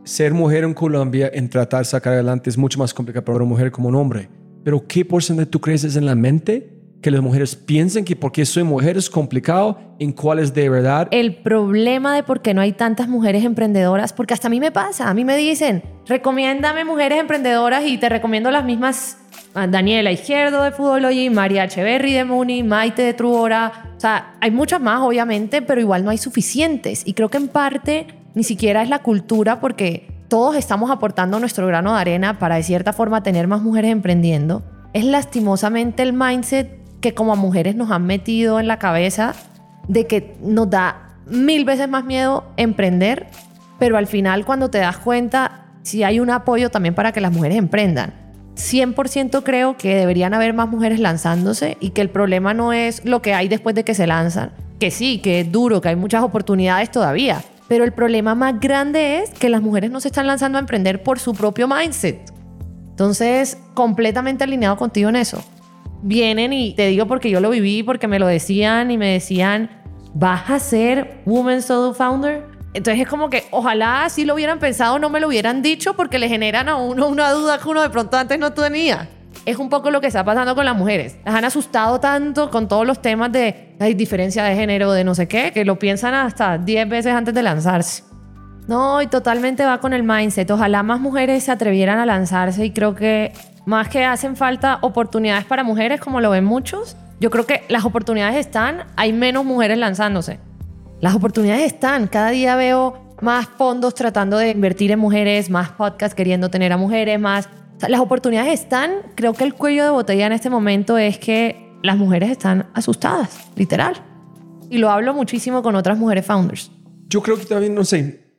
I: ser mujer en Colombia en tratar de sacar adelante es mucho más complicado para una mujer como un hombre? Pero ¿qué porcentaje tú crees es en la mente? Que las mujeres piensen que porque soy mujer es complicado, en cuál es de verdad.
H: El problema de por qué no hay tantas mujeres emprendedoras, porque hasta a mí me pasa, a mí me dicen, recomiéndame mujeres emprendedoras y te recomiendo las mismas, Daniela Izquierdo de Foodology, María Echeverry de Muni, Maite de Truora, o sea, hay muchas más obviamente, pero igual no hay suficientes y creo que en parte ni siquiera es la cultura porque todos estamos aportando nuestro grano de arena para de cierta forma tener más mujeres emprendiendo. Es lastimosamente el mindset que como a mujeres nos han metido en la cabeza de que nos da mil veces más miedo emprender pero al final cuando te das cuenta, si hay un apoyo también para que las mujeres emprendan. 100% creo que deberían haber más mujeres lanzándose y que el problema no es lo que hay después de que se lanzan, que sí, que es duro, que hay muchas oportunidades todavía, pero el problema más grande es que las mujeres no se están lanzando a emprender por su propio mindset. Entonces, completamente alineado contigo en eso. Vienen y te digo porque yo lo viví, porque me lo decían y me decían, ¿vas a ser Woman Solo Founder? Entonces es como que ojalá si lo hubieran pensado no me lo hubieran dicho porque le generan a uno una duda que uno de pronto antes no tenía. Es un poco lo que está pasando con las mujeres. Las han asustado tanto con todos los temas de la diferencia de género, de no sé qué, que lo piensan hasta 10 veces antes de lanzarse. No, y totalmente va con el mindset. Ojalá más mujeres se atrevieran a lanzarse y creo que más que hacen falta oportunidades para mujeres, como lo ven muchos, yo creo que las oportunidades están, hay menos mujeres lanzándose. Las oportunidades están. Cada día veo más fondos tratando de invertir en mujeres, más podcasts queriendo tener a mujeres, más... las oportunidades están. Creo que el cuello de botella en este momento es que las mujeres están asustadas, literal. Y lo hablo muchísimo con otras mujeres founders.
I: Yo creo que también, no sé,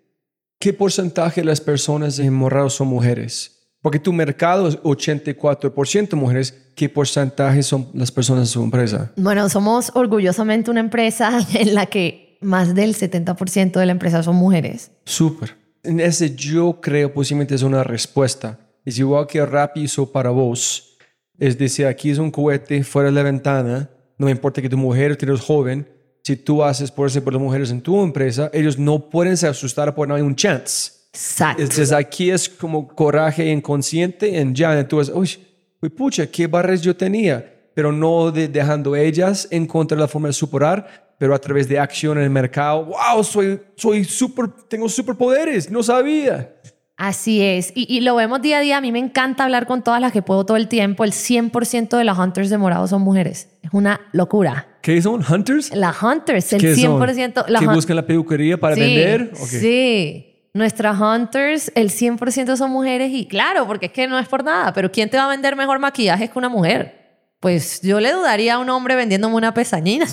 I: ¿qué porcentaje de las personas en Morado son mujeres? Porque tu mercado es 84% mujeres. ¿Qué porcentaje son las personas en su empresa?
H: Bueno, somos orgullosamente una empresa *laughs* en la que más del 70% de la empresa son mujeres.
I: Súper. En ese yo creo posiblemente es una respuesta. Es igual que Rappi hizo para vos. Es decir, aquí es un cohete fuera de la ventana. No me importa que tu mujer o eres joven. Si tú haces por por las mujeres en tu empresa, ellos no pueden se asustar porque no hay un chance.
H: Exacto.
I: Entonces aquí es como coraje inconsciente en ya. Entonces, uy, pucha, qué barreras yo tenía. Pero no de, dejando ellas encontrar la forma de superar pero a través de acción en el mercado, wow, soy, soy super, tengo superpoderes, no sabía.
H: Así es, y, lo vemos día a día. A mí me encanta hablar con todas las que puedo todo el tiempo. El 100% de las hunters de morado son mujeres. Es una locura.
I: ¿Qué son? ¿Hunters?
H: Las hunters, el 100%.
I: Las ¿Que buscan la peluquería para vender?
H: Sí. Nuestras hunters, el 100% son mujeres y claro, porque es que no es por nada, pero ¿quién te va a vender mejor maquillaje que una mujer? Pues yo le dudaría a un hombre vendiéndome una pesañina.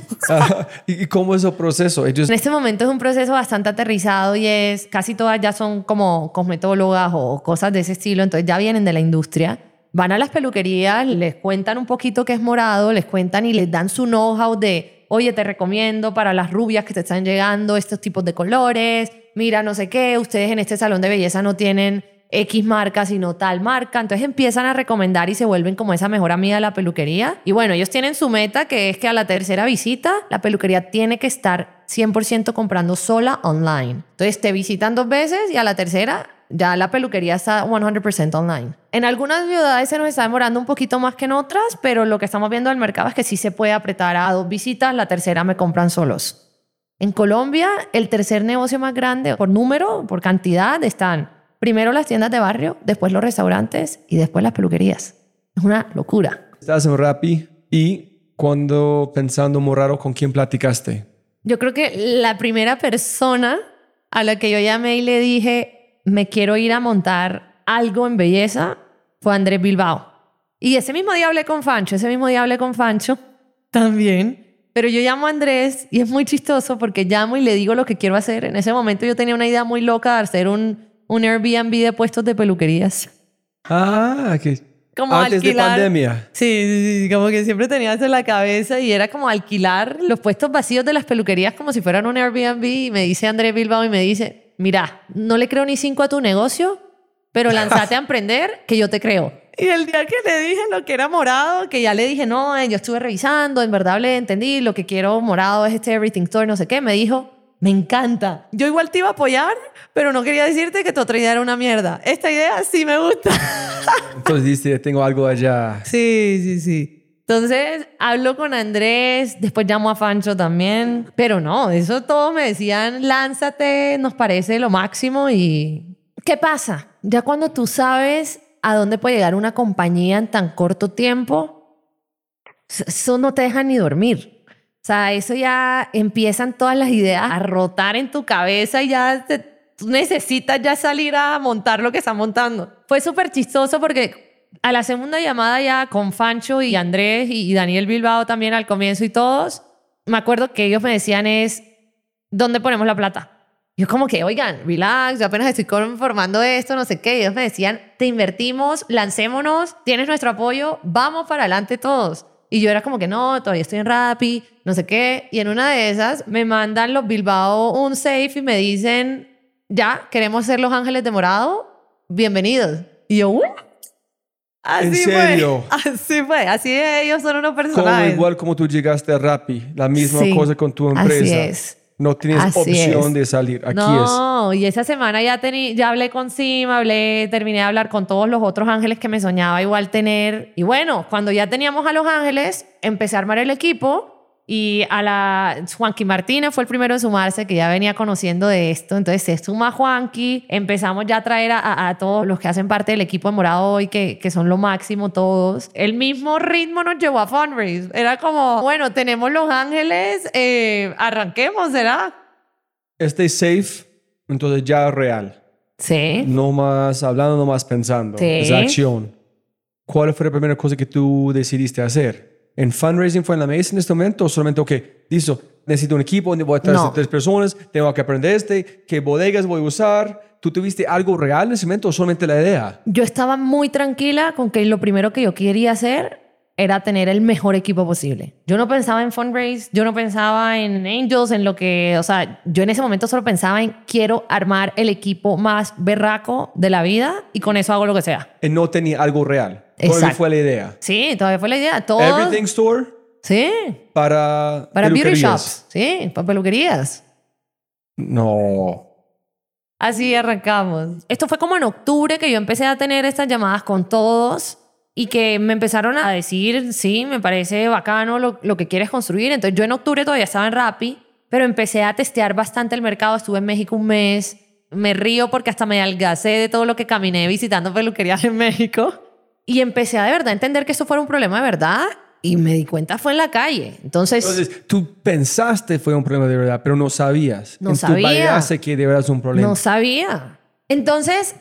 H: *laughs*
I: ¿Y cómo es el proceso?
H: En este momento es un proceso bastante aterrizado y es casi todas ya son como cosmetólogas o cosas de ese estilo, entonces ya vienen de la industria. Van a las peluquerías, les cuentan un poquito qué es morado, les cuentan y les dan su know-how de, oye, te recomiendo para las rubias que te están llegando estos tipos de colores, mira, no sé qué, ustedes en este salón de belleza no tienen X marca, sino tal marca. Entonces empiezan a recomendar y se vuelven como esa mejor amiga de la peluquería. Y bueno, ellos tienen su meta, que es que a la tercera visita, la peluquería tiene que estar 100% comprando sola online. Entonces te visitan dos veces y a la tercera ya la peluquería está 100% online. En algunas ciudades se nos está demorando un poquito más que en otras, pero lo que estamos viendo del mercado es que sí se puede apretar a dos visitas, la tercera me compran solos. En Colombia, el tercer negocio más grande por número, por cantidad, están Primero las tiendas de barrio, después los restaurantes y después las peluquerías. Es una locura.
I: Estás en Rappi y cuando pensando muy raro, ¿con quién platicaste?
H: Yo creo que la primera persona a la que yo llamé y le dije, me quiero ir a montar algo en belleza, fue Andrés Bilbao. Y ese mismo día hablé con Fancho, ese mismo día hablé con Fancho *laughs* también. Pero yo llamo a Andrés y es muy chistoso porque llamo y le digo lo que quiero hacer. En ese momento yo tenía una idea muy loca de hacer un, un Airbnb de puestos de peluquerías.
I: Ah, que como antes de pandemia.
H: Sí, sí, como que siempre tenía eso en la cabeza y era como alquilar los puestos vacíos de las peluquerías como si fueran un Airbnb. Y me dice Andrés Bilbao y me dice, mira, no le creo ni cinco a tu negocio, pero lánzate a *laughs* emprender que yo te creo. Y el día que le dije lo que era morado, que ya le dije, no, yo estuve revisando, en verdad le entendí, lo que quiero morado es este Everything Store, no sé qué, me dijo, me encanta. Yo igual te iba a apoyar, pero no quería decirte que tu otra idea era una mierda. Esta idea sí me gusta. *laughs*
I: Entonces dice, tengo algo allá.
H: Sí, sí, sí. Entonces hablo con Andrés, después llamo a Fancho también, pero no, eso todo me decían, lánzate, nos parece lo máximo y... ¿Qué pasa? Ya cuando tú sabes a dónde puede llegar una compañía en tan corto tiempo, eso no te deja ni dormir. O sea, eso ya empiezan todas las ideas a rotar en tu cabeza y ya tú necesitas ya salir a montar lo que está montando. Fue súper chistoso porque a la segunda llamada ya con Fancho y Andrés y Daniel Bilbao también al comienzo y todos, me acuerdo que ellos me decían es, ¿dónde ponemos la plata? Yo como que, oigan, relax, yo apenas estoy conformando esto, no sé qué. Ellos me decían, te invertimos, lancémonos, tienes nuestro apoyo, vamos para adelante todos. Y yo era como que no, todavía estoy en Rappi, no sé qué. Y en una de esas me mandan los Bilbao un safe y me dicen, ya, queremos ser los ángeles de morado, bienvenidos. Y yo, "¿What?". Así
I: ¿En serio?
H: fue. *laughs* Así fue. Así ellos son unos
I: Como
H: personajes.
I: igual como tú llegaste a Rappi, la misma
H: Sí,
I: cosa con tu
H: así
I: empresa.
H: es.
I: No tienes
H: Así
I: opción
H: es.
I: de salir. Aquí
H: no, y esa semana ya, tení, ya hablé con Sim, hablé, terminé de hablar con todos los otros ángeles que me soñaba igual tener. Y bueno, cuando ya teníamos a los ángeles, empecé a armar el equipo y a la Juanqui Martínez fue el primero en sumarse, que ya venía conociendo de esto. Entonces se suma Juanqui, empezamos ya a traer a, a- todos los que hacen parte del equipo de Morado hoy, que, que son lo máximo todos. El mismo ritmo nos llevó a Fundraise. Era como, bueno, tenemos los ángeles, eh, arranquemos, ¿será?
I: Stay safe, entonces ya real.
H: Sí.
I: No más hablando, no más pensando.
H: Sí.
I: Es acción. ¿Cuál fue la primera cosa que tú decidiste hacer? ¿En fundraising fue en la mesa en este momento o solamente, ok, listo, necesito un equipo, voy a traer
H: No.
I: tres personas, tengo que aprender este, qué bodegas voy a usar? ¿Tú tuviste algo real en ese momento o solamente la idea?
H: Yo estaba muy tranquila con que lo primero que yo quería hacer era tener el mejor equipo posible. Yo no pensaba en fundraise, yo no pensaba en angels, en lo que, o sea, yo en ese momento solo pensaba en quiero armar el equipo más berraco de la vida y con eso hago lo que sea.
I: No tenía algo real. Todavía
H: Exacto.
I: fue la idea.
H: Sí, todavía fue la idea. Todo.
I: Everything Store
H: Sí,
I: para
H: para beauty
I: peluquerías.
H: shops. Sí, para peluquerías.
I: No.
H: Así arrancamos. Esto fue como en octubre que yo empecé a tener estas llamadas con todos y que me empezaron a decir, sí, me parece bacano lo, lo que quieres construir. Entonces yo en octubre todavía estaba en Rappi, pero empecé a testear bastante el mercado. Estuve en México un mes. Me río porque hasta me algacé de todo lo que caminé visitando peluquerías en México. Y empecé a de verdad entender que esto fuera un problema de verdad y me di cuenta fue en la calle. Entonces,
I: Entonces, tú pensaste fue un problema de verdad, pero no sabías.
H: No
I: en
H: sabía.
I: Tu que de verdad es un problema.
H: No sabía. Entonces,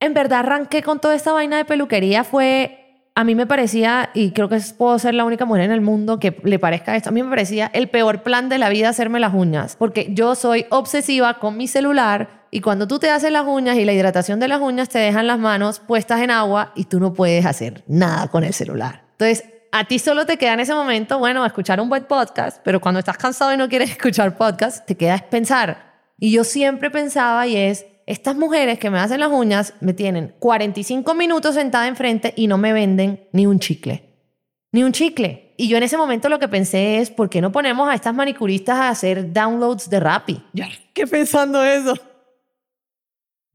H: en verdad arranqué con toda esta vaina de peluquería. Fue, a mí me parecía, y creo que puedo ser la única mujer en el mundo que le parezca esto, a mí me parecía el peor plan de la vida hacerme las uñas, porque yo soy obsesiva con mi celular y cuando tú te haces las uñas y la hidratación de las uñas te dejan las manos puestas en agua y tú no puedes hacer nada con el celular. Entonces, a ti solo te queda en ese momento, bueno, escuchar un buen podcast, pero cuando estás cansado y no quieres *laughs* escuchar podcast, te queda es pensar. Y yo siempre pensaba y es, estas mujeres que me hacen las uñas me tienen 45 minutos sentada enfrente y no me venden ni un chicle. Ni un chicle. Y yo en ese momento lo que pensé es, ¿por qué no ponemos a estas manicuristas a hacer downloads de Rappi? Ya, ¿qué pensando eso?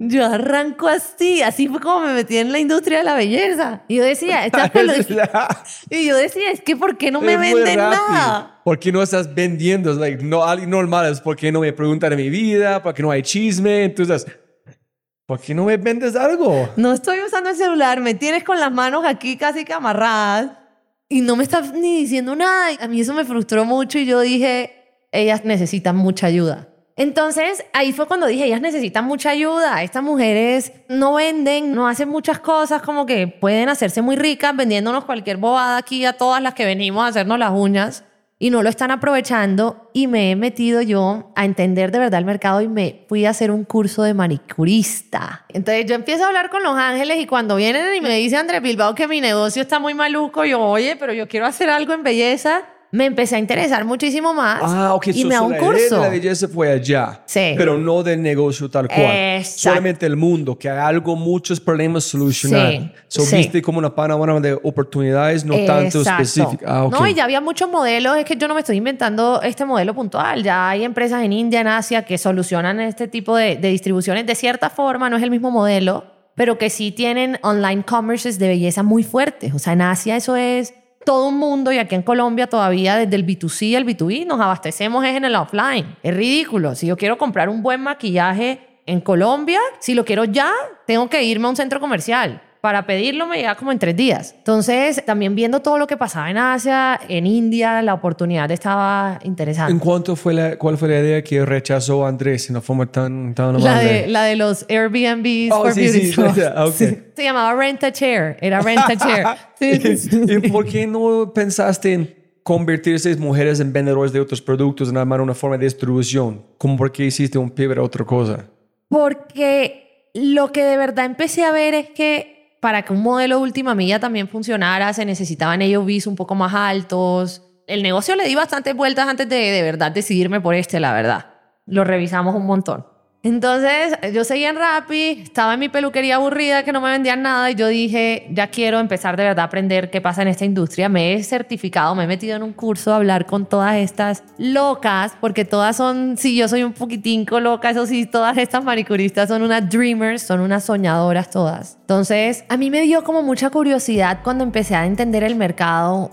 H: Yo arranco así, así fue como me metí en la industria de la belleza. Y yo decía, *laughs* y yo decía, es que ¿por qué no me
I: Es
H: venden nada?
I: ¿Por qué no estás vendiendo? Es like, no, normal es porque no me preguntan de mi vida, porque no hay chisme. Entonces, ¿por qué no me vendes algo?
H: No estoy usando el celular, me tienes con las manos aquí casi que amarradas y no me estás ni diciendo nada. A mí eso me frustró mucho y yo dije, ellas necesitan mucha ayuda. Entonces ahí fue cuando dije, ellas necesitan mucha ayuda. Estas mujeres no venden, no hacen muchas cosas, como que pueden hacerse muy ricas vendiéndonos cualquier bobada aquí a todas las que venimos a hacernos las uñas y no lo están aprovechando y me he metido yo a entender de verdad el mercado y me fui a hacer un curso de manicurista. Entonces yo empiezo a hablar con los ángeles y cuando vienen y me dice Andrés Bilbao que mi negocio está muy maluco, yo, oye, pero yo quiero hacer algo en belleza, me empecé a interesar muchísimo más
I: Ah, ok.
H: y
I: so-
H: me da
I: so
H: un
I: la
H: curso.
I: la belleza fue allá.
H: Sí.
I: Pero no del negocio tal cual.
H: Exacto.
I: Solamente el mundo, que hay algo, muchos problemas solucionar.
H: Sí,
I: So,
H: sí.
I: viste como una panorama de oportunidades, no tanto específica. Ah, ok.
H: No, y ya había muchos modelos, es que yo no me estoy inventando este modelo puntual, ya hay empresas en India, en Asia, que solucionan este tipo de, de distribuciones de cierta forma, no es el mismo modelo, pero que sí tienen online commerces de belleza muy fuertes. O sea, en Asia eso es todo un mundo y aquí en Colombia todavía desde el B2C al B2B nos abastecemos es en el offline. Es ridículo. Si yo quiero comprar un buen maquillaje en Colombia, si lo quiero ya, tengo que irme a un centro comercial. Para pedirlo me llega como en tres días. Entonces, también viendo todo lo que pasaba en Asia, en India, la oportunidad estaba interesante.
I: ¿En cuánto fue la, cuál fue la idea que rechazó Andrés en una forma tan, tan
H: La de, la de los Airbnbs
I: Oh,
H: for
I: sí,
H: beauty
I: sí,
H: shops.
I: ah, ok.
H: Sí. Se llamaba Rent a Chair. Era Rent a Chair. *laughs* Sí.
I: ¿Y por qué no pensaste en convertirse mujeres en vendedores de otros productos en armar una forma de distribución? ¿Cómo por qué hiciste un pivot a otra cosa?
H: Porque lo que de verdad empecé a ver es que para que un modelo de última milla también funcionara, se necesitaban AOVs un poco más altos. El negocio le di bastantes vueltas antes de de verdad decidirme por este, la verdad. Lo revisamos un montón. Entonces, yo seguía en Rappi, estaba en mi peluquería aburrida que no me vendían nada y yo dije, ya quiero empezar de verdad a aprender qué pasa en esta industria. Me he certificado, me he metido en un curso a hablar con todas estas locas, porque todas son, si yo soy un poquitinco loca, eso sí, todas estas manicuristas son unas dreamers, son unas soñadoras todas. Entonces, a mí me dio como mucha curiosidad cuando empecé a entender el mercado,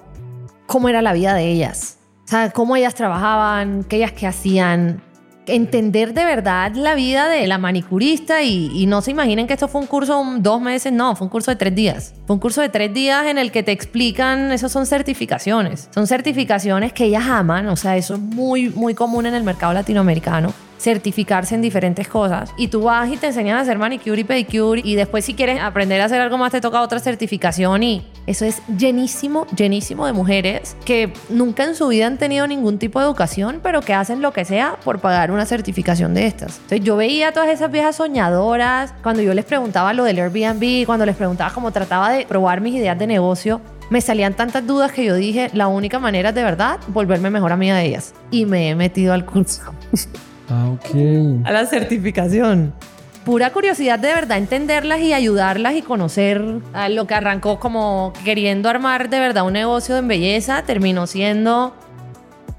H: cómo era la vida de ellas. O sea, cómo ellas trabajaban, qué ellas qué hacían, entender de verdad la vida de la manicurista y, no se imaginen que esto fue un curso de dos meses, no, fue un curso de tres días. Fue un curso de tres días en el que te explican, eso son certificaciones. Son certificaciones que ellas aman, o sea, eso es muy, muy común en el mercado latinoamericano certificarse en diferentes cosas y tú vas y te enseñan a hacer manicure y pedicure y después si quieres aprender a hacer algo más te toca otra certificación y eso es llenísimo, llenísimo de mujeres que nunca en su vida han tenido ningún tipo de educación pero que hacen lo que sea por pagar una certificación de estas. Entonces yo veía a todas esas viejas soñadoras cuando yo les preguntaba lo del Airbnb, cuando les preguntaba cómo trataba de probar mis ideas de negocio me salían tantas dudas que yo dije, la única manera es de verdad volverme mejor amiga de ellas. Y me he metido al curso. *laughs*
I: Ah, ok.
H: a la certificación. Pura curiosidad de verdad entenderlas y ayudarlas y conocer a lo que arrancó como queriendo armar de verdad un negocio en belleza, terminó siendo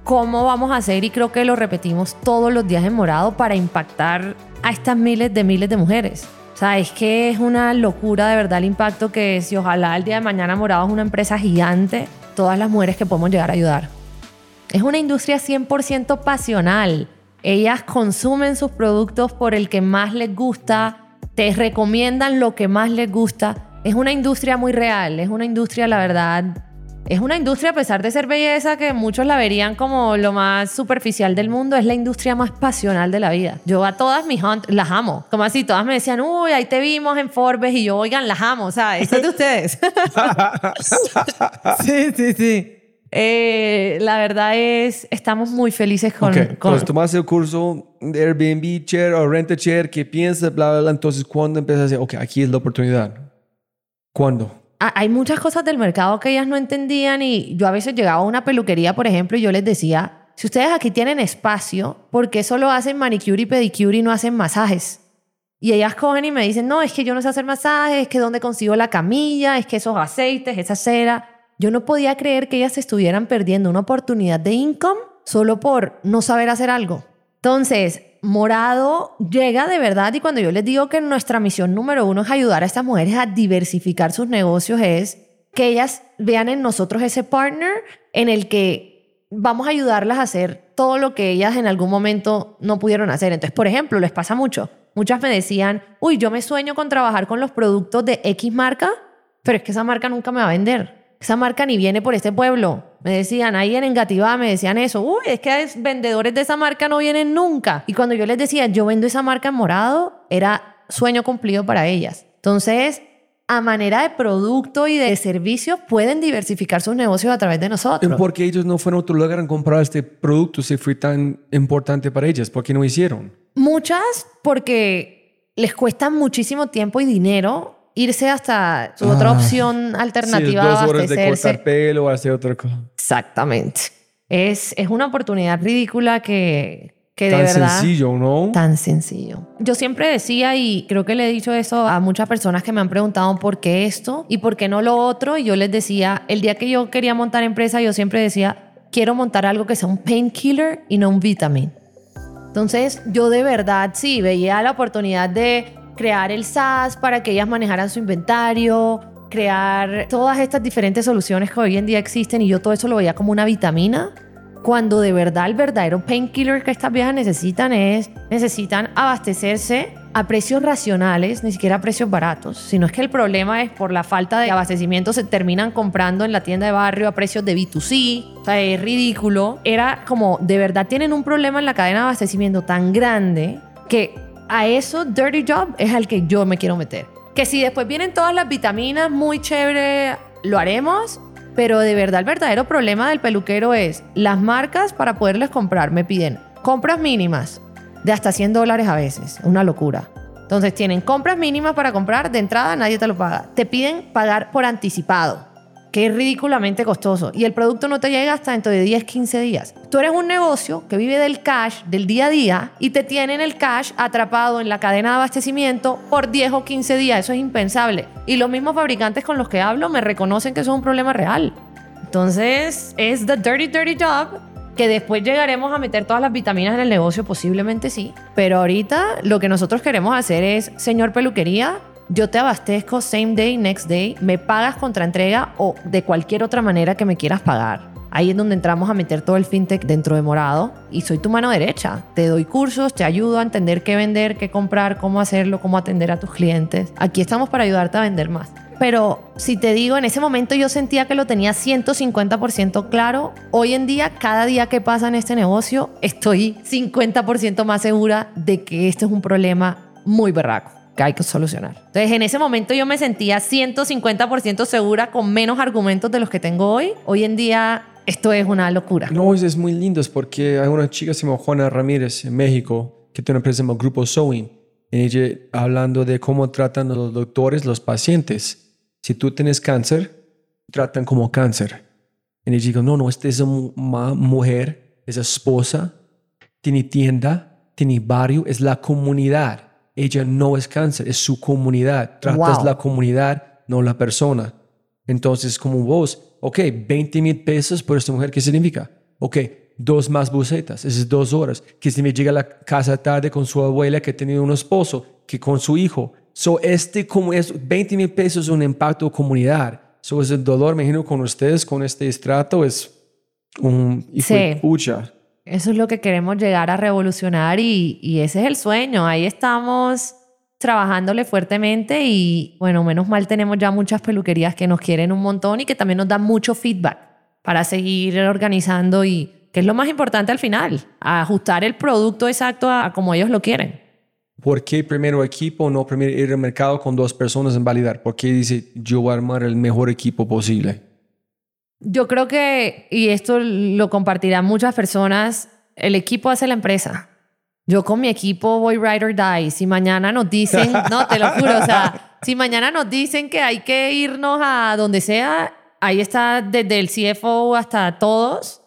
H: cómo vamos a hacer y creo que lo repetimos todos los días en morado para impactar a estas miles de miles de mujeres. O sea, es que es una locura de verdad el impacto que es y ojalá el día de mañana morado es una empresa gigante, todas las mujeres que podemos llegar a ayudar. Es una industria 100% pasional. Ellas consumen sus productos por el que más les gusta, te recomiendan lo que más les gusta. Es una industria muy real, es una industria, la verdad, es una industria, a pesar de ser belleza, que muchos la verían como lo más superficial del mundo, es la industria más pasional de la vida. Yo a todas mis hunt las amo. Como así, todas me decían, uy, ahí te vimos en Forbes y yo, oigan, las amo. O sea, esto es de *laughs* ustedes. *laughs* sí, sí, sí. Eh, la verdad es, estamos muy felices con...
I: Ok,
H: con-
I: Entonces tomaste el curso de Airbnb, Chair o Rent a Chair, que piensas, bla, bla, bla. Entonces, ¿cuándo empiezas a decir, ok, aquí es la oportunidad? ¿Cuándo?
H: Ah, hay muchas cosas del mercado que ellas no entendían y yo a veces llegaba a una peluquería, por ejemplo, y yo les decía, si ustedes aquí tienen espacio, ¿por qué solo hacen manicure y pedicure y no hacen masajes? Y ellas cogen y me dicen, no, es que yo no sé hacer masajes, es que dónde consigo la camilla, es que esos aceites, esa cera. Yo no podía creer que ellas estuvieran perdiendo una oportunidad de income solo por no saber hacer algo. Entonces, Morado llega de verdad y cuando yo les digo que nuestra misión número uno es ayudar a estas mujeres a diversificar sus negocios es que ellas vean en nosotros ese partner en el que vamos a ayudarlas a hacer todo lo que ellas en algún momento no pudieron hacer. Entonces, por ejemplo, les pasa mucho. Muchas me decían, uy, yo me sueño con trabajar con los productos de X marca, pero es que esa marca nunca me va a vender. Esa marca ni viene por este pueblo. Me decían, ahí en Engativá me decían eso. Uy, es que es- vendedores de esa marca no vienen nunca. Y cuando yo les decía, yo vendo esa marca en morado, era sueño cumplido para ellas. Entonces, a manera de producto y de servicio, pueden diversificar sus negocios a través de nosotros.
I: ¿Por qué ellos no fueron a otro lugar a comprar este producto si fue tan importante para ellas? ¿Por qué no hicieron?
H: Muchas porque les cuesta muchísimo tiempo y dinero irse hasta su otra
I: Ah.
H: opción alternativa
I: sí, dos horas de cortar pelo o hacer otra cosa.
H: Exactamente. Es, es una oportunidad ridícula que, que de
I: Tan
H: verdad...
I: sencillo, ¿no?
H: Tan sencillo. Yo siempre decía, y creo que le he dicho eso a muchas personas que me han preguntado por qué esto y por qué no lo otro, y yo les decía, el día que yo quería montar empresa, yo siempre decía, quiero montar algo que sea un painkiller y no un vitamin. Entonces, yo de verdad sí veía la oportunidad de crear el SaaS para que ellas manejaran su inventario, crear todas estas diferentes soluciones que hoy en día existen y yo todo eso lo veía como una vitamina. Cuando de verdad el verdadero painkiller que estas viejas necesitan es, necesitan abastecerse a precios racionales, ni siquiera a precios baratos, sino es que el problema es por la falta de abastecimiento se terminan comprando en la tienda de barrio a precios de B2C, o sea, es ridículo. Era como, de verdad tienen un problema en la cadena de abastecimiento tan grande que a eso Dirty Job es al que yo me quiero meter. Que si después vienen todas las vitaminas, muy chévere, lo haremos, Pero de verdad el verdadero problema del peluquero es las marcas para poderles comprar me piden compras mínimas de hasta 100 dólares a veces, una locura. Entonces tienen compras mínimas para comprar, de entrada nadie te lo paga. Te piden pagar por anticipado, que es ridículamente costoso. Y el producto no te llega hasta dentro de 10, 15 días. Tú eres un negocio que vive del cash, del día a día, y te tienen el cash atrapado en la cadena de abastecimiento por 10 o 15 días. Eso es impensable. Y los mismos fabricantes con los que hablo me reconocen que eso es un problema real. Entonces, es the dirty, dirty job que después llegaremos a meter todas las vitaminas en el negocio, posiblemente sí. Pero ahorita lo que nosotros queremos hacer es, señor peluquería, yo te abastezco same day, next day, me pagas contra entrega o de cualquier otra manera que me quieras pagar. Ahí es donde entramos a meter todo el fintech dentro de Morado y soy tu mano derecha. Te doy cursos, te ayudo a entender qué vender, qué comprar, cómo hacerlo, cómo atender a tus clientes. Aquí estamos para ayudarte a vender más. Pero si te digo, en ese momento yo sentía que lo tenía 150% claro. Hoy en día, cada día que pasa en este negocio, estoy 50% más segura de que este es un problema muy berraco que hay que solucionar. Entonces, en ese momento yo me sentía 150% segura con menos argumentos de los que tengo hoy. Hoy en día esto es una locura.
I: No, es, muy lindo, es porque hay una chica se llama Juana Ramírez en México que tiene una empresa llamada Grupo Sewing. Ella hablando de cómo tratan los doctores los pacientes. Si tú tienes cáncer, tratan como cáncer. Y ella digo, no, no, esta es una mujer, es esposa, tiene tienda, tiene barrio, es la comunidad. Ella no es cáncer, es su comunidad. Tratas
H: Wow.
I: la comunidad, no la persona. Entonces, como vos, ok, 20 mil pesos por esta mujer, ¿qué significa? Ok, dos más bucetas, esas dos horas. Que si me llega a la casa tarde con su abuela que tenía un esposo, que con su hijo. So, este como es 20 mil pesos es un impacto comunidad. So, ese dolor, me imagino, con ustedes, con este estrato, es un hijo de
H: Sí.
I: pucha.
H: Eso es lo que queremos llegar a revolucionar y, ese es el sueño. Ahí estamos trabajándole fuertemente y bueno, menos mal tenemos ya muchas peluquerías que nos quieren un montón y que también nos dan mucho feedback para seguir organizando y que es lo más importante al final, ajustar el producto exacto a, a como ellos lo quieren.
I: ¿Por qué primero equipo, no primero ir al mercado con dos personas en validar? ¿Por qué dice yo voy a armar el mejor equipo posible?
H: Yo creo que, y esto lo compartirán muchas personas, el equipo hace la empresa. Yo con mi equipo voy ride or die. Si mañana nos dicen, no, te lo juro, o sea, *laughs* si mañana nos dicen que hay que irnos a donde sea, ahí está desde el CFO hasta todos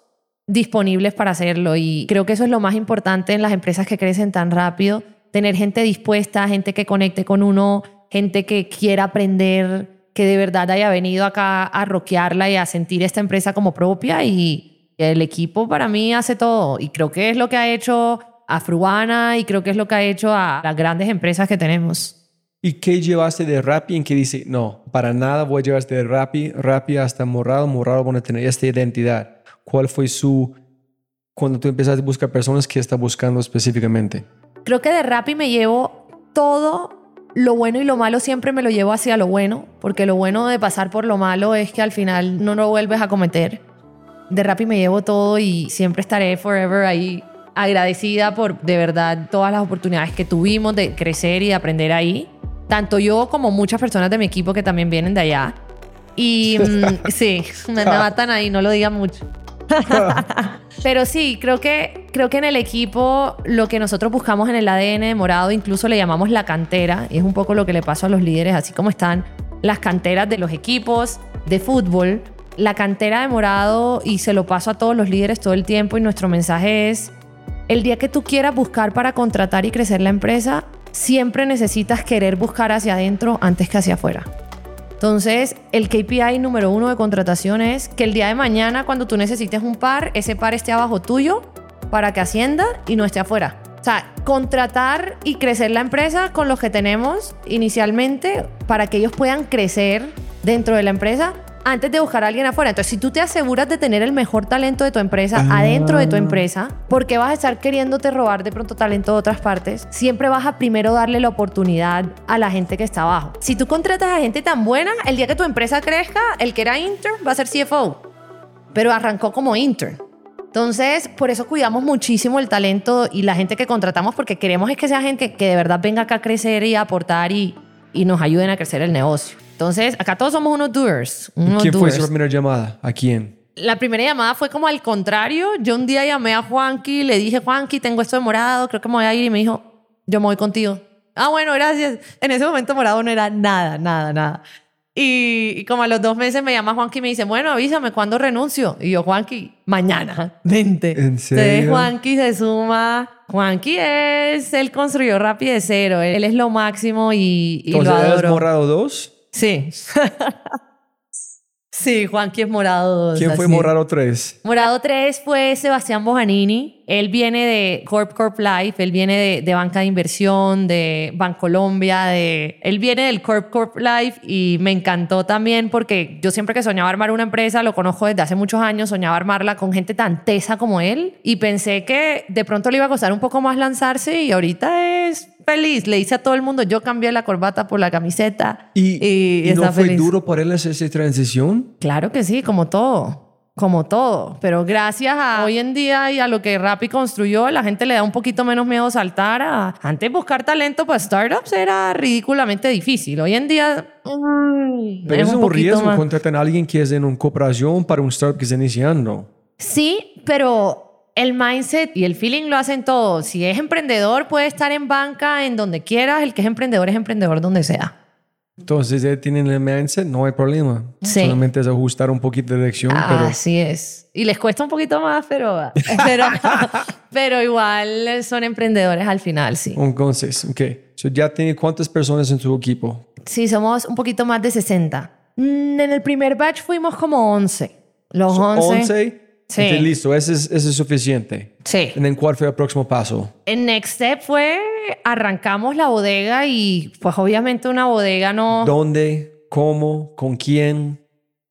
H: disponibles para hacerlo. Y creo que eso es lo más importante en las empresas que crecen tan rápido, tener gente dispuesta, gente que conecte con uno, gente que quiera aprender, que de verdad haya venido acá a roquearla y a sentir esta empresa como propia. Y el equipo para mí hace todo. Y creo que es lo que ha hecho a Fruana y creo que es lo que ha hecho a las grandes empresas que tenemos.
I: ¿Y qué llevaste de Rappi en que dice, no, para nada voy a llevarte de Rappi, Rappi hasta Morado, Morado van a tener esta identidad? ¿Cuál fue su, cuando tú empezaste a buscar personas que está buscando específicamente?
H: Creo que de Rappi me llevo todo lo bueno y lo malo siempre me lo llevo hacia lo bueno, porque lo bueno de pasar por lo malo es que al final no lo vuelves a cometer. De Rappi me llevo todo y siempre estaré forever ahí agradecida por de verdad todas las oportunidades que tuvimos de crecer y de aprender ahí. Tanto yo como muchas personas de mi equipo que también vienen de allá. Y mm, *laughs* sí, me, me matan ahí, no lo digan mucho. *laughs* Pero sí, creo que, creo que en el equipo lo que nosotros buscamos en el ADN de Morado, incluso le llamamos la cantera, y es un poco lo que le pasó a los líderes, así como están las canteras de los equipos de fútbol. La cantera de Morado, y se lo paso a todos los líderes todo el tiempo, y nuestro mensaje es, el día que tú quieras buscar para contratar y crecer la empresa, siempre necesitas querer buscar hacia adentro antes que hacia afuera. Entonces, el KPI número uno de contratación es que el día de mañana, cuando tú necesites un par, ese par esté abajo tuyo para que ascienda y no esté afuera. O sea, contratar y crecer la empresa con los que tenemos inicialmente para que ellos puedan crecer dentro de la empresa antes de buscar a alguien afuera. Entonces, si tú te aseguras de tener el mejor talento de tu empresa adentro de tu empresa, ¿por qué vas a estar queriéndote robar de pronto talento de otras partes? Siempre vas a primero darle la oportunidad a la gente que está abajo. Si tú contratas a gente tan buena, el día que tu empresa crezca, el que era intern va a ser CFO, pero arrancó como intern. Entonces, por eso cuidamos muchísimo el talento y la gente que contratamos porque queremos es que sea gente que de verdad venga acá a crecer y a aportar y, y nos ayuden a crecer el negocio. Entonces, acá todos somos unos doers. Unos
I: ¿Quién fue
H: doers.
I: su primera llamada? ¿A quién?
H: La primera llamada fue como al contrario. Yo un día llamé a Juanqui, le dije, Juanqui, tengo esto de morado, creo que me voy a ir. Y me dijo, yo me voy contigo. Ah, bueno, gracias. En ese momento morado no era nada, nada, nada. Y, y como a los dos meses me llama Juanqui y me dice, bueno, avísame, ¿cuándo renuncio? Y yo, Juanqui, mañana, *laughs* vente.
I: ¿En
H: Entonces
I: serio?
H: Juanqui se suma. Juanqui es, él construyó Rappi de cero. Él es lo máximo y, y lo
I: Entonces, ¿eres
H: adoro.
I: Morado 2?
H: Sí. *laughs* sí, Juanqui es morado.
I: ¿Quién fue. Morado 3?
H: Morado 3 fue Sebastián Bojanini. Él viene de Corp Corp Life, él viene de, de banca de inversión, de Bancolombia, de... Él viene del Corp Corp Life y me encantó también porque yo siempre que soñaba armar una empresa, lo conozco desde hace muchos años, soñaba armarla con gente tan tesa como él y pensé que de pronto le iba a costar un poco más lanzarse y ahorita es feliz. Le dice a todo el mundo, yo cambié la corbata por la camiseta
I: ¿Y,
H: y,
I: y
H: está
I: no fue
H: feliz.
I: duro para él hacer esa transición?
H: Claro que sí, como todo. Como todo. Pero gracias a hoy en día y a lo que Rappi construyó, la gente le da un poquito menos miedo saltar. A... Antes buscar talento para startups era ridículamente difícil. Hoy en día. mm,
I: Pero
H: es
I: es
H: un
I: un riesgo
H: más.
I: contratar a alguien que es en una cooperación para un startup que está iniciando.
H: Sí, pero el mindset y el feeling lo hacen todos. Si es emprendedor, puede estar en banca, en donde quieras. El que es emprendedor es emprendedor donde sea.
I: Entonces, ya tienen el mindset, no hay problema.
H: Sí.
I: Solamente es ajustar un poquito de dirección, pero
H: Así es. Y les cuesta un poquito más, pero, *laughs* pero, pero igual son emprendedores al final, sí.
I: entonces, ok. So, ¿Ya tiene cuántas personas en su equipo?
H: Sí, somos un poquito más de 60. Mm, En el primer batch fuimos como 11. Los 11.
I: 11.
H: Sí.
I: Entonces, listo, ese es, ese es suficiente.
H: Sí.
I: ¿En cuál fue el próximo paso?
H: El next step fue arrancamos la bodega y pues obviamente una bodega no...
I: ¿Dónde? ¿Cómo? ¿Con quién?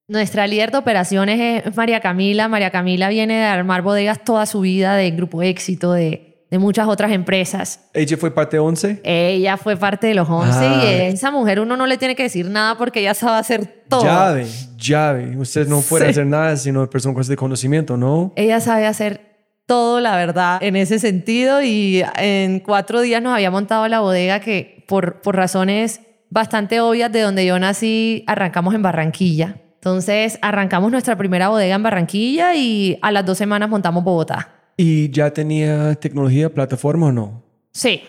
H: Nuestra líder de operaciones es María Camila. María Camila viene de armar bodegas toda su vida de Grupo Éxito, de, de muchas otras empresas.
I: ¿Ella fue parte 11?
H: Ella fue parte de los 11
I: Ah.
H: y esa mujer uno no le tiene que decir nada porque ella sabe hacer todo.
I: Llave, llave. Usted no puede
H: Sí.
I: hacer nada sino persona con ese conocimiento, ¿no?
H: Ella sabe hacer todo, la verdad, en ese sentido y en cuatro días nos había montado la bodega que por, por razones bastante obvias de donde yo nací, arrancamos en Barranquilla. Entonces arrancamos nuestra primera bodega en Barranquilla y a las dos semanas montamos Bogotá.
I: ¿Y ya tenía tecnología, plataforma o no?
H: Sí,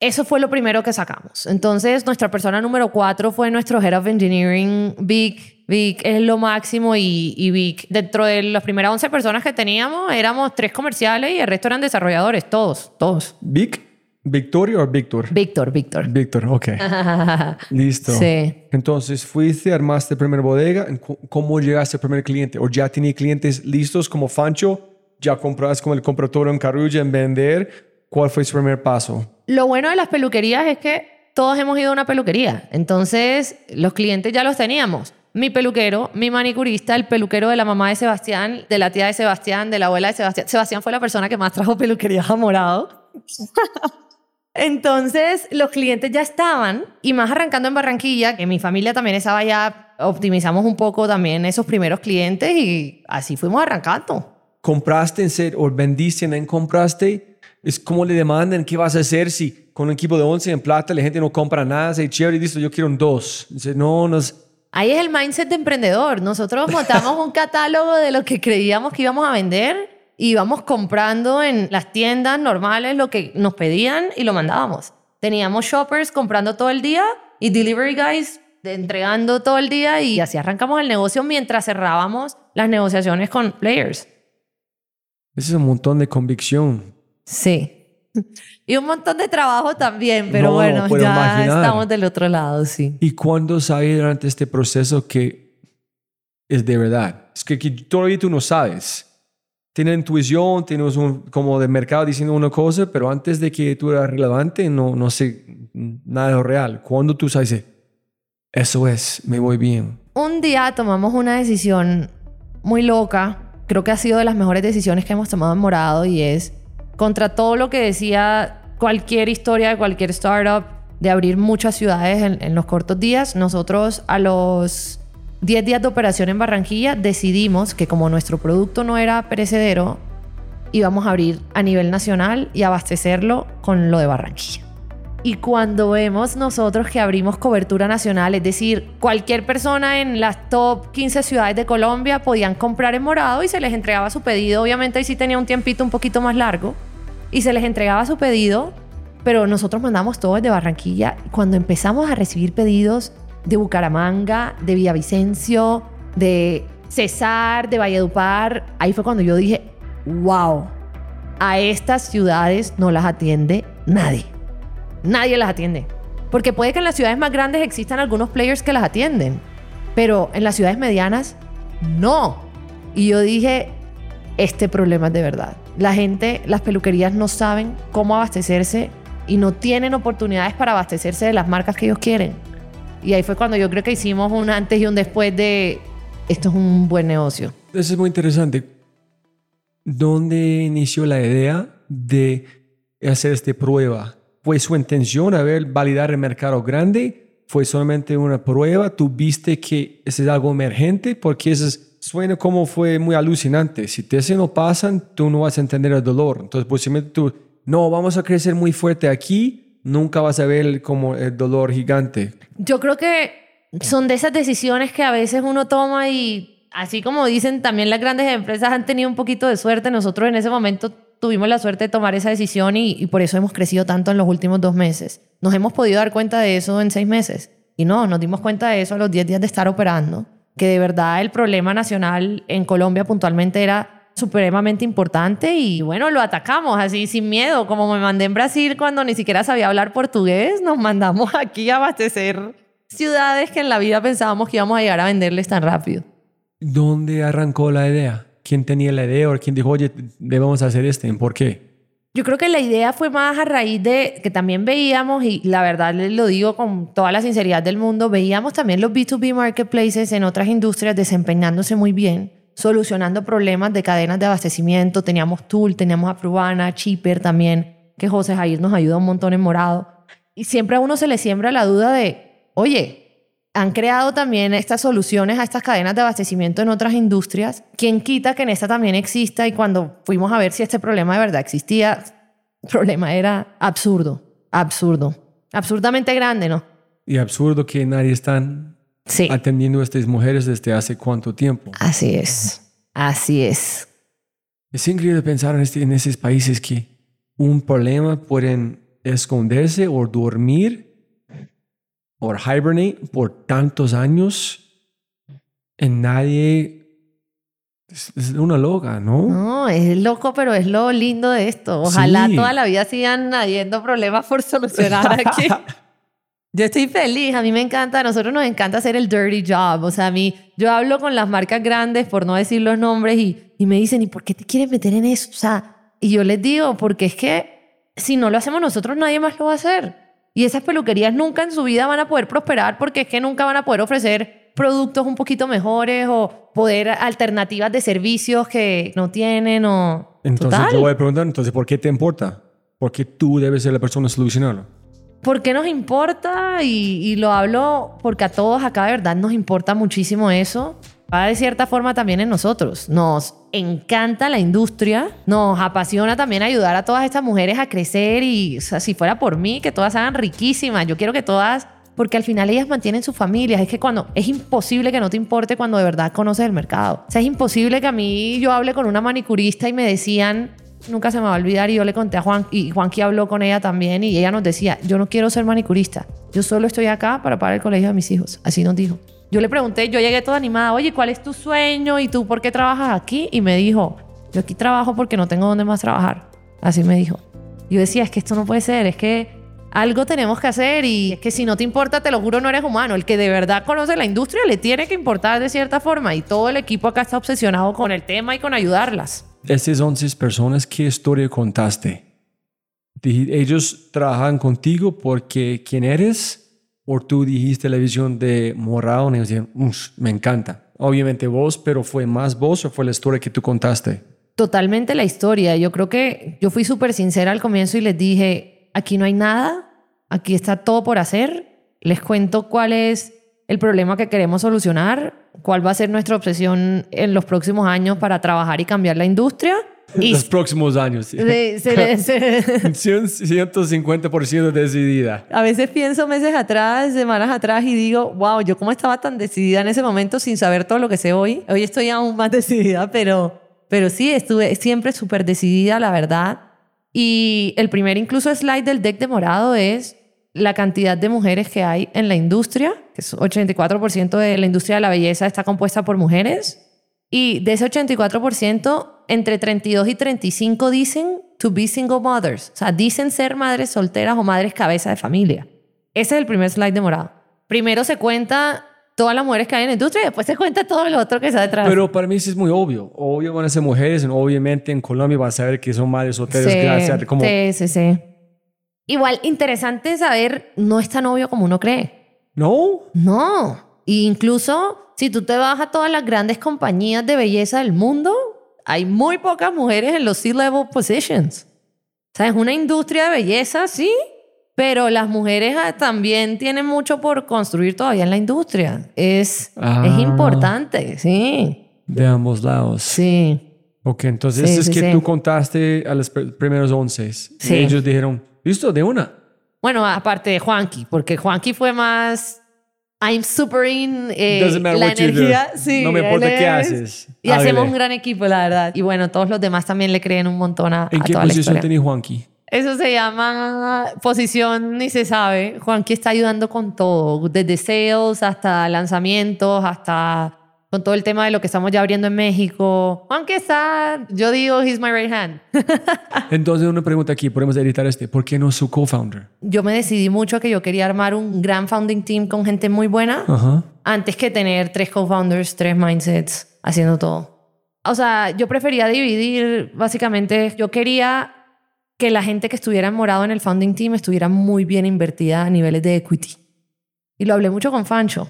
H: eso fue lo primero que sacamos. Entonces, nuestra persona número cuatro fue nuestro Head of Engineering, Vic. Vic es lo máximo y, y Vic, dentro de las primeras 11 personas que teníamos, éramos tres comerciales y el resto eran desarrolladores, todos, todos.
I: ¿Vic? ¿Victoria o Víctor?
H: Víctor, Víctor.
I: Víctor, ok. *laughs* Listo.
H: Sí.
I: Entonces, fuiste, armaste primera bodega. ¿En cu- ¿Cómo llegaste al primer cliente? ¿O ya tenía clientes listos como Fancho? ¿Ya compraste como el comprador en Carulla en vender? ¿Cuál fue su primer paso?
H: Lo bueno de las peluquerías es que todos hemos ido a una peluquería. Entonces, los clientes ya los teníamos. Mi peluquero, mi manicurista, el peluquero de la mamá de Sebastián, de la tía de Sebastián, de la abuela de Sebastián. Sebastián fue la persona que más trajo peluquerías a Morado. *laughs* Entonces, los clientes ya estaban y más arrancando en Barranquilla, que mi familia también estaba ya, optimizamos un poco también esos primeros clientes y así fuimos arrancando.
I: ¿Compraste en ser o vendiste en compraste? Es como le demandan, ¿qué vas a hacer si con un equipo de 11 en plata la gente no compra nada? Se chévere, listo, yo quiero un 2. Dice, no, nos...
H: Ahí es el mindset de emprendedor. Nosotros montamos un catálogo de lo que creíamos que íbamos a vender y íbamos comprando en las tiendas normales lo que nos pedían y lo mandábamos. Teníamos shoppers comprando todo el día y delivery guys entregando todo el día y así arrancamos el negocio mientras cerrábamos las negociaciones con players.
I: Ese es un montón de convicción.
H: Sí. Y un montón de trabajo también, pero
I: No,
H: bueno, ya
I: imaginar.
H: estamos del otro lado, sí.
I: ¿Y cuándo sabes durante este proceso que es de verdad? Es que, que todavía tú no sabes. Tienes intuición, tienes un, como de mercado diciendo una cosa, pero antes de que tú eras relevante, no, no sé nada de lo real. ¿Cuándo tú sabes, eso es, me voy bien?
H: Un día tomamos una decisión muy loca, creo que ha sido de las mejores decisiones que hemos tomado en Morado y es contra todo lo que decía cualquier historia de cualquier startup de abrir muchas ciudades en, en los cortos días, nosotros a los 10 días de operación en Barranquilla decidimos que como nuestro producto no era perecedero, íbamos a abrir a nivel nacional y abastecerlo con lo de Barranquilla. Y cuando vemos nosotros que abrimos cobertura nacional, es decir, cualquier persona en las top 15 ciudades de Colombia podían comprar en morado y se les entregaba su pedido. Obviamente ahí sí tenía un tiempito un poquito más largo y se les entregaba su pedido, pero nosotros mandamos todo desde Barranquilla. Cuando empezamos a recibir pedidos de Bucaramanga, de Villavicencio, de Cesar, de Valledupar, ahí fue cuando yo dije, wow, a estas ciudades no las atiende nadie. Nadie las atiende. Porque puede que en las ciudades más grandes existan algunos players que las atienden, pero en las ciudades medianas, no. Y yo dije, este problema es de verdad. La gente, las peluquerías no saben cómo abastecerse y no tienen oportunidades para abastecerse de las marcas que ellos quieren. Y ahí fue cuando yo creo que hicimos un antes y un después de esto es un buen negocio.
I: Eso es muy interesante. ¿Dónde inició la idea de hacer esta prueba? ¿Fue su intención haber validar el mercado grande? ¿Fue solamente una prueba? ¿Tú viste que ese es algo emergente? Porque eso es- suena como fue muy alucinante. Si te no pasan, tú no vas a entender el dolor. Entonces, posiblemente tú, no, vamos a crecer muy fuerte aquí, nunca vas a ver como el dolor gigante.
H: Yo creo que son de esas decisiones que a veces uno toma y así como dicen, también las grandes empresas han tenido un poquito de suerte. Nosotros en ese momento tuvimos la suerte de tomar esa decisión y, y por eso hemos crecido tanto en los últimos dos meses. Nos hemos podido dar cuenta de eso en seis meses. Y no, nos dimos cuenta de eso a los 10 días de estar operando, que de verdad el problema nacional en Colombia puntualmente era supremamente importante y bueno, lo atacamos así sin miedo, como me mandé en Brasil cuando ni siquiera sabía hablar portugués, nos mandamos aquí a abastecer ciudades que en la vida pensábamos que íbamos a llegar a venderles tan rápido.
I: ¿Dónde arrancó la idea? ¿Quién tenía la idea o quién dijo, oye, debemos hacer este? ¿Por qué?
H: Yo creo que la idea fue más a raíz de que también veíamos, y la verdad les lo digo con toda la sinceridad del mundo, veíamos también los B2B marketplaces en otras industrias desempeñándose muy bien, solucionando problemas de cadenas de abastecimiento. Teníamos Tool, teníamos Afrubana, Cheaper también, que José Jair nos ayuda un montón en morado. Y siempre a uno se le siembra la duda de, oye, han creado también estas soluciones a estas cadenas de abastecimiento en otras industrias. ¿Quién quita que en esta también exista? Y cuando fuimos a ver si este problema de verdad existía, el problema era absurdo, absurdo, absurdamente grande, ¿no?
I: Y absurdo que nadie está
H: Sí,
I: atendiendo a estas mujeres desde hace cuánto tiempo.
H: así es, así es.
I: Es increíble pensar en, este- en esos países que un problema pueden esconderse o dormir o hibernate por tantos años y nadie... Es, es una loca, ¿no?
H: No, es loco, pero es lo lindo de esto. Ojalá
I: Sí.
H: toda la vida sigan habiendo problemas por solucionar aquí. *laughs* Yo estoy feliz, a mí me encanta, a nosotros nos encanta hacer el dirty job. O sea, a mí, yo hablo con las marcas grandes, por no decir los nombres, y, y me dicen, ¿y por qué te quieres meter en eso? O sea, y yo les digo, porque es que si no lo hacemos nosotros, nadie más lo va a hacer. Y esas peluquerías nunca en su vida van a poder prosperar porque es que nunca van a poder ofrecer productos un poquito mejores o poder alternativas de servicios que no tienen o...
I: Entonces
H: Total.
I: yo voy a preguntar, entonces, ¿por qué te importa? Porque tú debes ser la persona a solucionarlo.
H: ¿Por qué nos importa? Y, y lo hablo porque a todos acá de verdad nos importa muchísimo eso. Va de cierta forma también en nosotros. Nos encanta la industria, nos apasiona también ayudar a todas estas mujeres a crecer y si fuera por mí, que todas hagan riquísimas. Yo quiero que todas, porque al final ellas mantienen sus familias. Es que cuando es imposible que no te importe cuando de verdad conoces el mercado. Es imposible que a mí yo hable con una manicurista y me decían, nunca se me va a olvidar y yo le conté a Juan y Juanqui habló con ella también y ella nos decía, yo no quiero ser manicurista, yo solo estoy acá para pagar el colegio de mis hijos, así nos dijo. Yo le pregunté, yo llegué toda animada, oye, ¿cuál es tu sueño y tú por qué trabajas aquí? Y me dijo, yo aquí trabajo porque no tengo dónde más trabajar, así me dijo. Yo decía, es que esto no puede ser, es que algo tenemos que hacer y es que si no te importa, te lo juro, no eres humano. El que de verdad conoce la industria le tiene que importar de cierta forma y todo el equipo acá está obsesionado con el tema y con ayudarlas.
I: De esas 11 personas, ¿qué historia contaste? ¿Ellos trabajan contigo porque quién eres? ¿O tú dijiste la visión de Morado y dijeron, "Ush, me encanta? Obviamente vos, pero ¿fue más vos o fue la historia que tú contaste?
H: totalmente la historia. Yo creo que yo fui súper sincera al comienzo y les dije, aquí no hay nada, aquí está todo por hacer. Les cuento cuál es el problema que queremos solucionar, cuál va a ser nuestra obsesión en los próximos años para trabajar y cambiar la industria. Y-
I: Los próximos años. sí.
H: Se- se le- *laughs* se-
I: 150% *laughs* decidida.
H: a veces pienso meses atrás, semanas atrás y digo, wow, yo cómo estaba tan decidida en ese momento sin saber todo lo que sé hoy. Hoy estoy aún más *laughs* decidida, pero, pero sí, estuve siempre súper decidida, la verdad. Y el primer incluso slide del deck de morado es la cantidad de mujeres que hay en la industria, que es 84% de la industria de la belleza está compuesta por mujeres. Y de ese 84%, entre 32 y 35 dicen to be single mothers. O sea, dicen ser madres solteras o madres cabeza de familia. Ese es el primer slide de morado. Primero se cuenta todas las mujeres que hay en la industria y después se cuenta todo lo otro que está detrás.
I: Pero para mí sí es muy obvio. Obvio van a ser mujeres, obviamente en Colombia van a saber que son madres solteras
H: Sí,
I: gracias como
H: sí, sí, sí. Igual, interesante saber, no es tan obvio como uno cree.
I: ¿No?
H: No. E incluso si tú te vas a todas las grandes compañías de belleza del mundo, hay muy pocas mujeres en los C-level positions. O sea, es una industria de belleza, sí, pero las mujeres ah, también tienen mucho por construir todavía en la industria. Es,
I: Ah.
H: es importante, sí.
I: De ambos lados.
H: Sí.
I: Ok, entonces
H: Sí,
I: es
H: sí,
I: que
H: sí.
I: tú contaste a los pr- primeros 11.
H: Sí.
I: Y ellos dijeron, listo, de una.
H: Bueno, aparte de Juanqui, porque Juanqui fue más. I'm super in. eh, la energía. Sí,
I: No me importa qué
H: es-
I: haces.
H: Y hacemos un gran equipo, la verdad. Y bueno, todos los demás también le creen un montón a,
I: ¿En
H: a
I: qué
H: toda
I: posición tenía Juanqui?
H: Eso se llama posición, ni se sabe. Juanqui está ayudando con todo, desde sales hasta lanzamientos, hasta con todo el tema de lo que estamos ya abriendo en México. Juanqui está, yo digo, he's my right hand. *laughs*
I: Entonces una pregunta aquí, podemos editar este. ¿Por qué no su co-founder?
H: yo me decidí mucho que yo quería armar un gran founding team con gente muy buena.
I: Ajá.
H: antes que tener tres co-founders, tres mindsets haciendo todo. O sea, yo prefería dividir, básicamente, yo quería que la gente que estuviera morado en el founding team estuviera muy bien invertida a niveles de equity. Y lo hablé mucho con Fancho.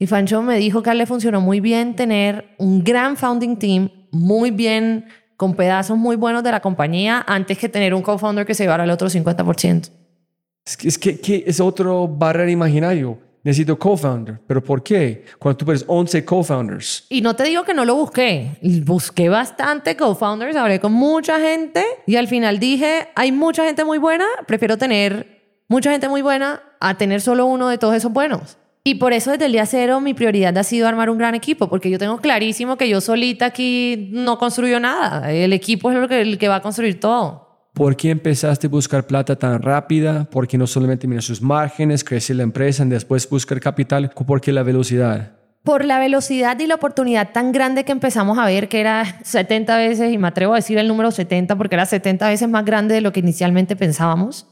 H: Y Fancho me dijo que a él le funcionó muy bien tener un gran founding team, muy bien, con pedazos muy buenos de la compañía, antes que tener un co-founder que se llevara el otro 50%.
I: Es que es, que, que es otro barrera imaginario. Necesito co-founder. ¿Pero por qué? Cuando tú ves 11 co-founders.
H: Y no te digo que no lo busqué. Busqué bastante co-founders, hablé con mucha gente y al final dije, hay mucha gente muy buena, prefiero tener mucha gente muy buena a tener solo uno de todos esos buenos. Y por eso desde el día cero mi prioridad ha sido armar un gran equipo, porque yo tengo clarísimo que yo solita aquí no construyo nada. El equipo es lo que, el que va a construir todo.
I: ¿Por qué empezaste a buscar plata tan rápida? ¿Por qué no solamente mirar sus márgenes, crecer la empresa y después buscar capital? ¿Por qué la velocidad?
H: Por la velocidad y la oportunidad tan grande que empezamos a ver, que era 70 veces, y me atrevo a decir el número 70 porque era 70 veces más grande de lo que inicialmente pensábamos,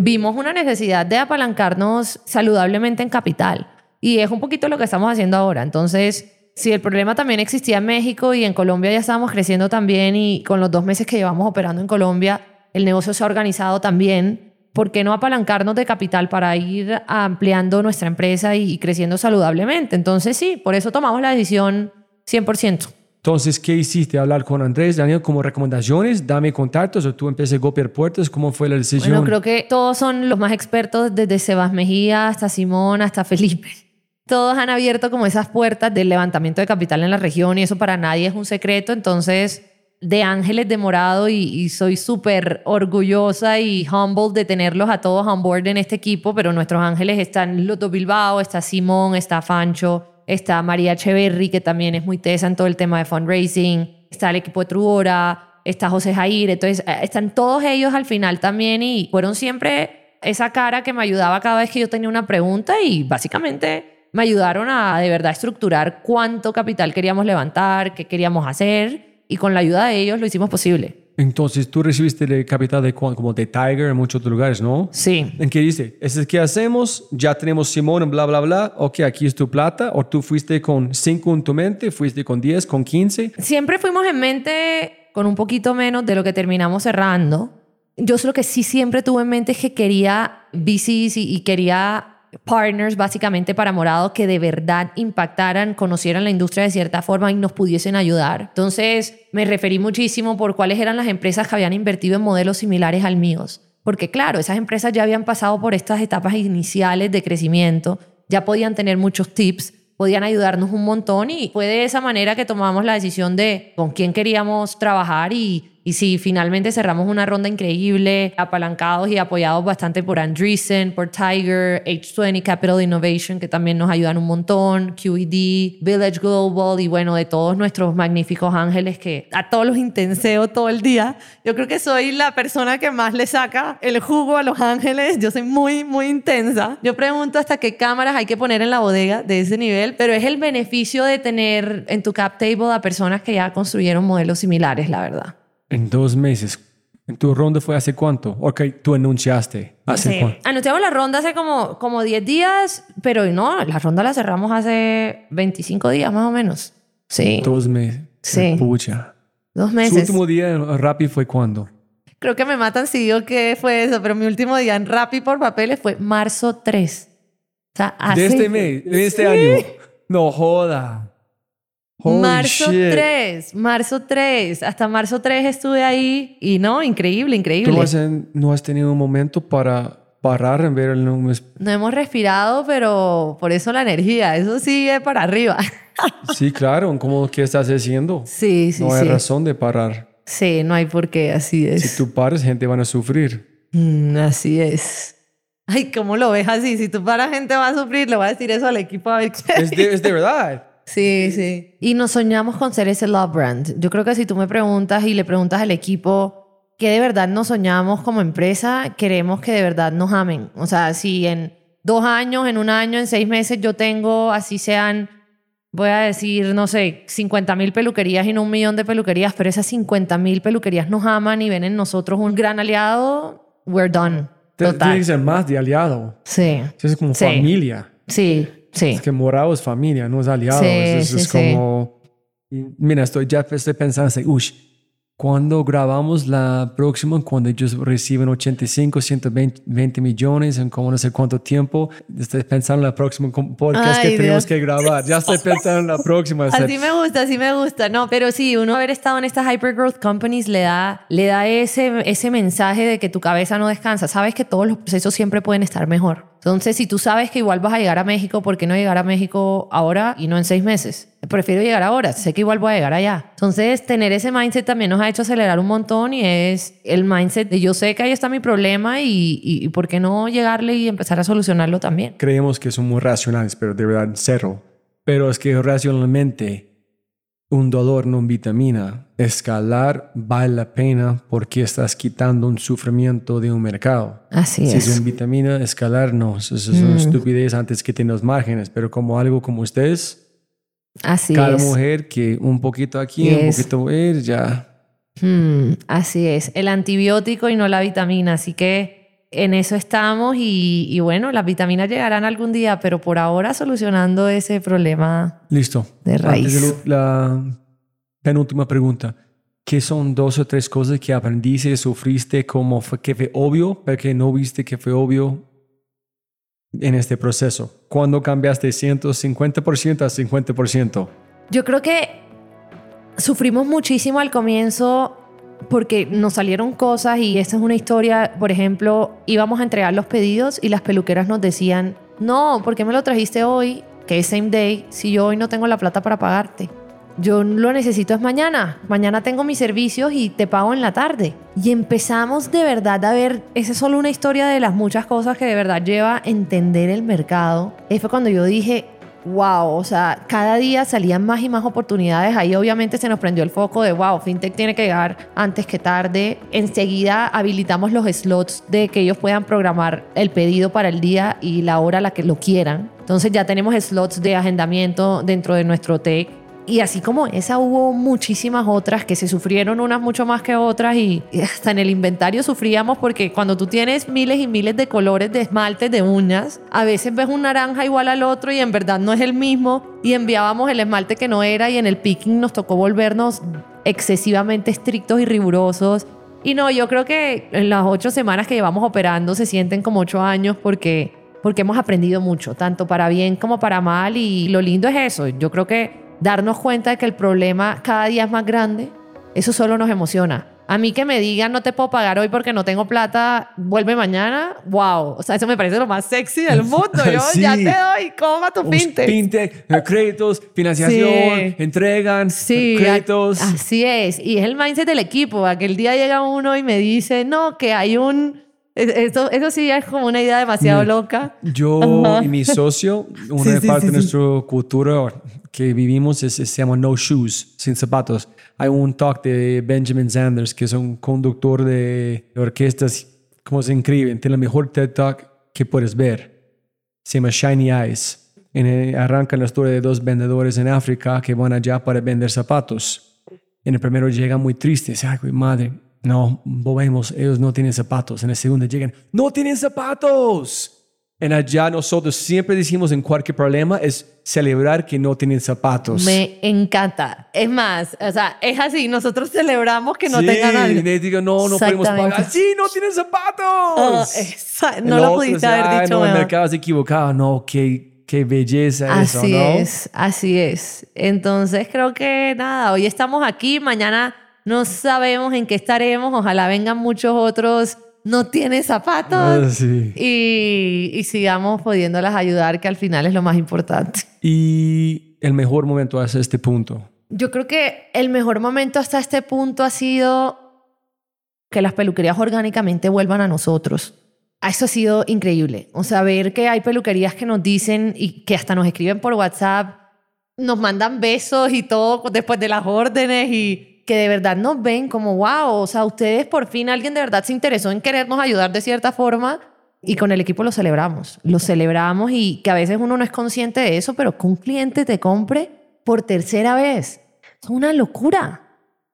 H: vimos una necesidad de apalancarnos saludablemente en capital. Y es un poquito lo que estamos haciendo ahora. Entonces, si el problema también existía en México y en Colombia ya estábamos creciendo también y con los dos meses que llevamos operando en Colombia, el negocio se ha organizado también. ¿Por qué no apalancarnos de capital para ir ampliando nuestra empresa y, creciendo saludablemente? Entonces sí, por eso tomamos la decisión 100%.
I: Entonces, ¿qué hiciste? ¿Hablar con Andrés, Daniel, como recomendaciones? ¿Dame contactos o tú empiezas a golpear puertas? ¿Cómo fue la decisión?
H: Bueno, creo que todos son los más expertos, desde Sebas Mejía hasta Simón, hasta Felipe. *laughs* Todos han abierto como esas puertas del levantamiento de capital en la región y eso para nadie es un secreto. Entonces, de Ángeles de Morado y, y soy súper orgullosa y humble de tenerlos a todos on board en este equipo, pero nuestros ángeles están Loto Bilbao, está Simón, está Fancho, está María Echeverry, que también es muy tesa en todo el tema de fundraising, está el equipo de Truora, está José Jair, entonces eh, están todos ellos al final también y fueron siempre esa cara que me ayudaba cada vez que yo tenía una pregunta y básicamente me ayudaron a de verdad estructurar cuánto capital queríamos levantar, qué queríamos hacer y con la ayuda de ellos lo hicimos posible.
I: Entonces, tú recibiste el capital de como de Tiger en muchos otros lugares, ¿no?
H: Sí.
I: ¿En qué dice? ¿Eso es qué hacemos? Ya tenemos Simón bla, bla, bla. Ok, aquí es tu plata. ¿O tú fuiste con 5 en tu mente? ¿Fuiste con 10, con 15?
H: Siempre fuimos en mente con un poquito menos de lo que terminamos cerrando. Yo lo que sí siempre tuve en mente es que quería VCs y, y quería partners básicamente para Morado que de verdad impactaran, conocieran la industria de cierta forma y nos pudiesen ayudar. Entonces me referí muchísimo por cuáles eran las empresas que habían invertido en modelos similares al míos. Porque claro, esas empresas ya habían pasado por estas etapas iniciales de crecimiento, ya podían tener muchos tips, podían ayudarnos un montón y fue de esa manera que tomamos la decisión de con quién queríamos trabajar y, Y sí, finalmente cerramos una ronda increíble, apalancados y apoyados bastante por Andreessen, por Tiger, H20 Capital Innovation, que también nos ayudan un montón, QED, Village Global y bueno, de todos nuestros magníficos ángeles que a todos los intenseo todo el día. Yo creo que soy la persona que más le saca el jugo a los ángeles. Yo soy muy, muy intensa. Yo pregunto hasta qué cámaras hay que poner en la bodega de ese nivel, pero es el beneficio de tener en tu cap table a personas que ya construyeron modelos similares, la verdad.
I: En dos meses. ¿En tu ronda fue hace cuánto? Ok, tú anunciaste. ¿Hace
H: Sí.
I: cuánto?
H: Anunciamos la ronda hace como, como 10 días, pero no, la ronda la cerramos hace 25 días más o menos. Sí,
I: Dos meses.
H: Sí.
I: Pucha.
H: dos
I: Su
H: meses.
I: último día en Rappi fue cuándo?
H: Creo que me matan si digo que fue eso, pero mi último día en Rappi por papeles fue marzo 3. O sea, hace...
I: De este mes, de este año. No joda. Holy
H: marzo
I: shit.
H: 3, marzo 3. Hasta marzo 3 estuve ahí y no, increíble,
I: ¿Tú
H: increíble.
I: no has, no has tenido un momento para parar en ver el número?
H: No hemos respirado, pero por eso la energía, eso sigue para arriba. *laughs*
I: Sí, claro. ¿Cómo qué estás haciendo?
H: Sí, sí,
I: no hay
H: sí.
I: razón de parar.
H: Sí, no hay por qué, así es.
I: Si tú paras, gente van a sufrir.
H: Mm, así es. Ay, ¿cómo lo ves así? Si tú para gente va a sufrir, le voy a decir eso al equipo a ver qué.
I: Es de, es de verdad.
H: Sí, sí. Y nos soñamos con ser ese love brand. Yo creo que si tú me preguntas y le preguntas al equipo que de verdad nos soñamos como empresa, queremos que de verdad nos amen. O sea, si en dos años, en un año, en seis meses yo tengo, así sean, voy a decir, no sé, 50 mil peluquerías y no un millón de peluquerías, pero esas 50 mil peluquerías nos aman y ven en nosotros un gran aliado, we're done.
I: Te- Tiene
H: Total.
I: que ser más de aliado.
H: Sí,
I: Es como
H: Sí.
I: familia.
H: sí, sí.
I: Es que morado es familia, no es aliado.
H: Sí,
I: es,
H: sí,
I: es
H: sí.
I: como... y Mira, estoy ya estoy pensando, así, ush, cuando grabamos la próxima, cuando ellos reciben 85, 120 20 millones en como no sé cuánto tiempo, estoy pensando en la próxima podcast
H: Ay,
I: que tenemos
H: Dios.
I: que grabar. Ya estoy pensando en la próxima. o sea,
H: Así me gusta, así me gusta. No, pero sí, uno haber estado en estas hypergrowth companies le da, le da ese, ese mensaje de que tu cabeza no descansa. Sabes que todos los procesos siempre pueden estar mejor. Entonces, si tú sabes que igual vas a llegar a México, ¿por qué no llegar a México ahora y no en seis meses? Prefiero llegar ahora, sé que igual voy a llegar allá. Entonces, tener ese mindset también nos ha hecho acelerar un montón y es el mindset de yo sé que ahí está mi problema y, y, y por qué no llegarle y empezar a solucionarlo también.
I: creemos que somos racionales, pero de verdad cero. Pero es que racionalmente un dolor no vitamina, escalar vale la pena porque estás quitando un sufrimiento de un mercado.
H: Así
I: si
H: es. Mm.
I: es un vitamina, escalar no, eso es una estupidez antes que tener los márgenes, pero como algo como ustedes,
H: Así
I: cada
H: es.
I: mujer que un poquito aquí, un poquito ir, ya.
H: Hmm, así es, el antibiótico y no la vitamina, así que en eso estamos y, y bueno, las vitaminas llegarán algún día, pero por ahora solucionando ese problema.
I: Listo.
H: De
I: Antes
H: raíz.
I: la penúltima pregunta. ¿Qué son dos o tres cosas que aprendiste, sufriste, como que fue obvio, pero que no viste que fue obvio en este proceso? ¿Cuándo cambiaste 150% a 50%?
H: Yo creo que sufrimos muchísimo al comienzo porque nos salieron cosas y esta es una historia, por ejemplo, íbamos a entregar los pedidos y las peluqueras nos decían, no, ¿por qué me lo trajiste hoy? Que es same day, si yo hoy no tengo la plata para pagarte. Yo lo necesito es mañana. Mañana tengo mis servicios y te pago en la tarde. Y empezamos de verdad a ver, esa es solo una historia de las muchas cosas que de verdad lleva a entender el mercado. Ahí fue cuando yo dije, wow, o sea, cada día salían más y más oportunidades. Ahí obviamente se nos prendió el foco de, wow, FinTech tiene que llegar antes que tarde. Enseguida habilitamos los slots de que ellos puedan programar el pedido para el día y la hora a la que lo quieran. Entonces ya tenemos slots de agendamiento dentro de nuestro tech. Y así como esa hubo muchísimas otras que se sufrieron unas mucho más que otras y hasta en el inventario sufríamos porque cuando tú tienes miles y miles de colores de esmaltes de uñas, a veces ves un naranja igual al otro y en verdad no es el mismo y enviábamos el esmalte que no era y en el picking nos tocó volvernos excesivamente estrictos y rigurosos. Y no, yo creo que en las ocho semanas que llevamos operando se sienten como ocho años porque, porque hemos aprendido mucho, tanto para bien como para mal. Y lo lindo es eso. Yo creo que darnos cuenta de que el problema cada día es más grande, eso solo nos emociona. A mí que me digan no te puedo pagar hoy porque no tengo plata, vuelve mañana, wow. O sea, eso me parece lo más sexy del *laughs* mundo. Yo
I: Sí.
H: ya te doy, coma tu fintech.
I: fintech, eh, créditos, *laughs* financiación,
H: Sí.
I: entregan,
H: Sí,
I: créditos.
H: así es. Y es el mindset del equipo. Aquel día llega uno y me dice, no, que hay un... es- Eso, eso sí es como una idea demasiado loca.
I: Yo
H: Ajá.
I: y mi socio, *laughs* una parte de nuestra cultura que vivimos es, se llama No Shoes, sin zapatos. Hay un talk de Benjamin Sanders, que es un conductor de orquestas, como se inscribe, tiene el mejor TED Talk que puedes ver. Se llama Shiny Eyes. En el- arranca la historia de dos vendedores en África que van allá para vender zapatos. En el primero llegan muy tristes. Ay, madre, no, volvemos, ellos no tienen zapatos. En el segundo llegan, no tienen zapatos. En allá nosotros siempre decimos en cualquier problema es celebrar que no tienen zapatos.
H: Me encanta. Es más, o sea, es así. Nosotros celebramos que no
I: sí,
H: tengan algo.
I: y digo, no, no podemos pagar. Sí, no tienen zapatos. El
H: no lo
I: otro
H: pudiste haber
I: "Ay,
H: dicho
I: no, el
H: mejor.
I: mercado se equivocado. No, qué, qué belleza eso,
H: Así
I: ¿no?
H: es, así es. Entonces creo que nada, hoy estamos aquí, mañana no sabemos en qué estaremos, ojalá vengan muchos otros, no tiene zapatos
I: Ah, sí.
H: y, y sigamos pudiéndolas ayudar, que al final es lo más importante.
I: Y el mejor momento hasta este punto.
H: Yo creo que el mejor momento hasta este punto ha sido que las peluquerías orgánicamente vuelvan a nosotros. Eso ha sido increíble. O sea, ver que hay peluquerías que nos dicen y que hasta nos escriben por WhatsApp, nos mandan besos y todo después de las órdenes y que de verdad nos ven como, wow, o sea, ustedes por fin alguien de verdad se interesó en querernos ayudar de cierta forma y con el equipo lo celebramos. Lo celebramos y que a veces uno no es consciente de eso, pero que un cliente te compre por tercera vez. Es una locura.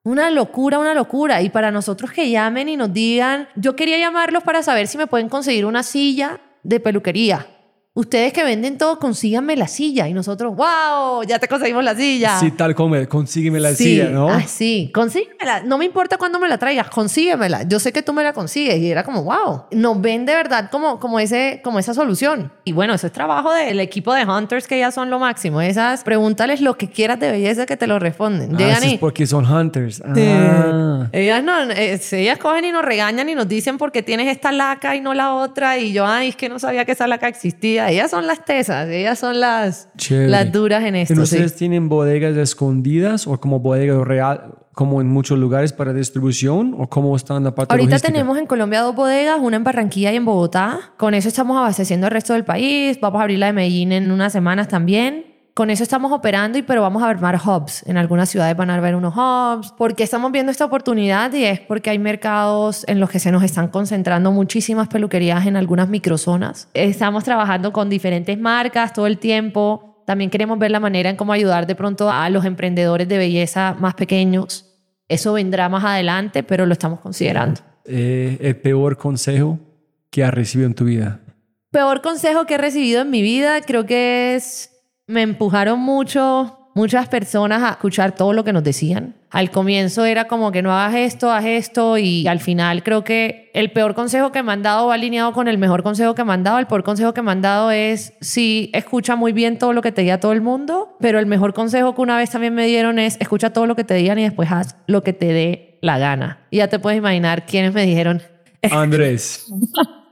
H: Una locura, una locura. Y para nosotros que llamen y nos digan, yo quería llamarlos para saber si me pueden conseguir una silla de peluquería. Ustedes que venden todo, consíganme la silla. Y nosotros, wow, ya te conseguimos la silla.
I: Sí, tal como, consígueme la
H: Sí,
I: silla, ¿no?
H: Así, consíguemela. No me importa cuándo me la traigas, consíguemela. Yo sé que tú me la consigues. Y era como, wow. Nos ven de verdad como, como, ese, como esa solución. Y bueno, eso es trabajo del equipo de Hunters que ya son lo máximo. Esas, pregúntales lo que quieras de belleza que te lo responden.
I: Ah,
H: Llegan
I: es
H: y-
I: porque son hunters.
H: Sí.
I: Ah.
H: Ellas no, ellas cogen y nos regañan y nos dicen por qué tienes esta laca y no la otra. Y yo, ay, es que no sabía que esa laca existía. Ellas son las tesas, ellas son las,
I: Chévere.
H: las duras en
I: ¿Y
H: esto. sí.
I: ustedes tienen bodegas escondidas o como bodegas real, como en muchos lugares para distribución o cómo están la parte
H: Ahorita
I: logística?
H: tenemos en Colombia dos bodegas, una en Barranquilla y en Bogotá. Con eso estamos abasteciendo el resto del país. Vamos a abrir la de Medellín en unas semanas también. Con eso estamos operando, y pero vamos a armar hubs. En algunas ciudades van a haber unos hubs. ¿Por qué estamos viendo esta oportunidad? Y es porque hay mercados en los que se nos están concentrando muchísimas peluquerías en algunas microzonas. Estamos trabajando con diferentes marcas todo el tiempo. También queremos ver la manera en cómo ayudar de pronto a los emprendedores de belleza más pequeños. Eso vendrá más adelante, pero lo estamos considerando.
I: Eh, el peor consejo que has recibido en tu vida.
H: Peor consejo que he recibido en mi vida creo que es, me empujaron mucho, muchas personas a escuchar todo lo que nos decían. Al comienzo era como que no hagas esto, haz esto y al final creo que el peor consejo que me han dado va alineado con el mejor consejo que me han dado. El peor consejo que me han dado es, sí, escucha muy bien todo lo que te diga todo el mundo, pero el mejor consejo que una vez también me dieron es, escucha todo lo que te digan y después haz lo que te dé la gana. Y ya te puedes imaginar quiénes me dijeron,
I: Andrés. *laughs*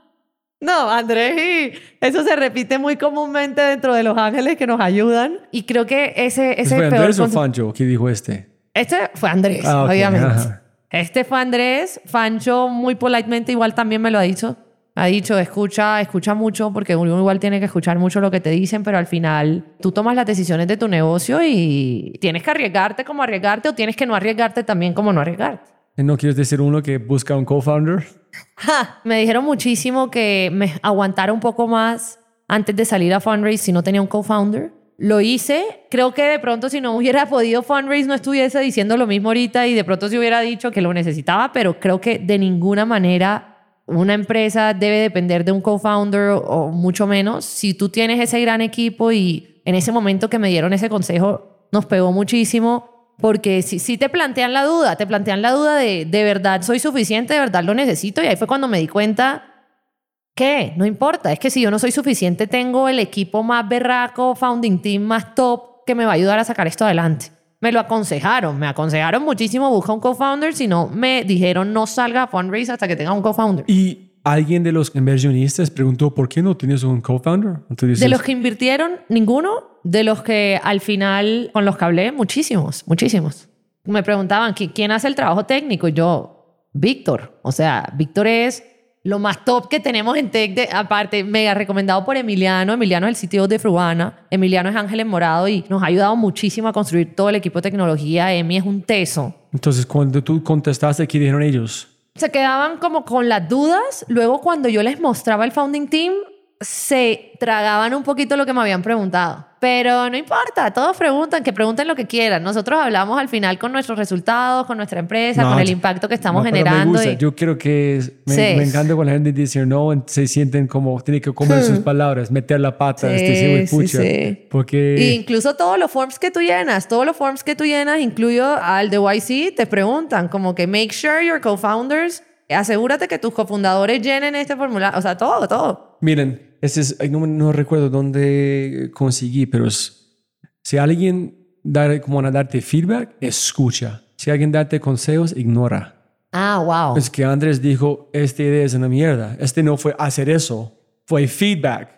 H: no, Andrés, y eso se repite muy comúnmente dentro de los ángeles que nos ayudan. Y creo que ese, ese
I: ¿Fue
H: peor
I: Andrés o
H: conse-
I: Fancho que dijo este?
H: Este fue Andrés,
I: Ah, ok,
H: obviamente.
I: ajá.
H: Este fue Andrés. Fancho, muy politemente, igual también me lo ha dicho. Ha dicho, escucha, escucha mucho, porque uno igual tiene que escuchar mucho lo que te dicen, pero al final tú tomas las decisiones de tu negocio y tienes que arriesgarte como arriesgarte o tienes que no arriesgarte también como no arriesgarte.
I: ¿No quieres decir uno que busca un co-founder?
H: Ja, me dijeron muchísimo que me aguantara un poco más antes de salir a fundraise si no tenía un co-founder. Lo hice. Creo que de pronto si no hubiera *laughs* podido fundraise no estuviese diciendo lo mismo ahorita y de pronto si hubiera dicho que lo necesitaba, pero creo que de ninguna manera una empresa debe depender de un co-founder o mucho menos. Si tú tienes ese gran equipo y en ese momento que me dieron ese consejo nos pegó muchísimo porque si, si te plantean la duda, te plantean la duda de de verdad soy suficiente, de verdad lo necesito y ahí fue cuando me di cuenta que no importa, es que si yo no soy suficiente tengo el equipo más berraco, founding team más top que me va a ayudar a sacar esto adelante. me lo aconsejaron, me aconsejaron muchísimo, busca un co-founder, si no, me dijeron no salga a fundraise hasta que tenga un co-founder.
I: Y alguien de los inversionistas preguntó, ¿por qué no tienes un co-founder?
H: De los que invirtieron, ninguno. De los que al final, con los que hablé, muchísimos, muchísimos. Me preguntaban, "¿Qui- ¿quién hace el trabajo técnico? Y yo, Víctor. O sea, Víctor es lo más top que tenemos en Tech. De, aparte, mega recomendado por Emiliano. Emiliano es el sitio de Fruana. Emiliano es Ángel en Morado y nos ha ayudado muchísimo a construir todo el equipo de tecnología. Emi es un teso.
I: Entonces, cuando tú contestaste, ¿qué dijeron ellos?
H: Se quedaban como con las dudas. Luego, cuando yo les mostraba el founding team, se tragaban un poquito lo que me habían preguntado. Pero no importa, todos preguntan, que pregunten lo que quieran. Nosotros hablamos al final con nuestros resultados, con nuestra empresa,
I: No,
H: con el impacto que estamos
I: No,
H: generando.
I: Me gusta.
H: y-
I: Yo creo que es- me,
H: Sí.
I: me encanta cuando la gente dice no, se sienten como, tiene que comer sus palabras, meter la pata,
H: Sí,
I: este, sí,
H: sí,
I: pucha.
H: sí.
I: Porque
H: Y incluso todos los forms que tú llenas, todos los forms que tú llenas, incluyo al de YC, te preguntan como que make sure your co-founders, asegúrate que tus cofundadores llenen este formulario. O sea, todo, todo.
I: Miren, ese es, no, no recuerdo dónde conseguí, pero es- si alguien da, como a darte feedback, escucha. Si alguien darte consejos, ignora.
H: Ah, wow.
I: Es que Andrés dijo, esta idea es una mierda. Este no fue hacer eso, fue feedback.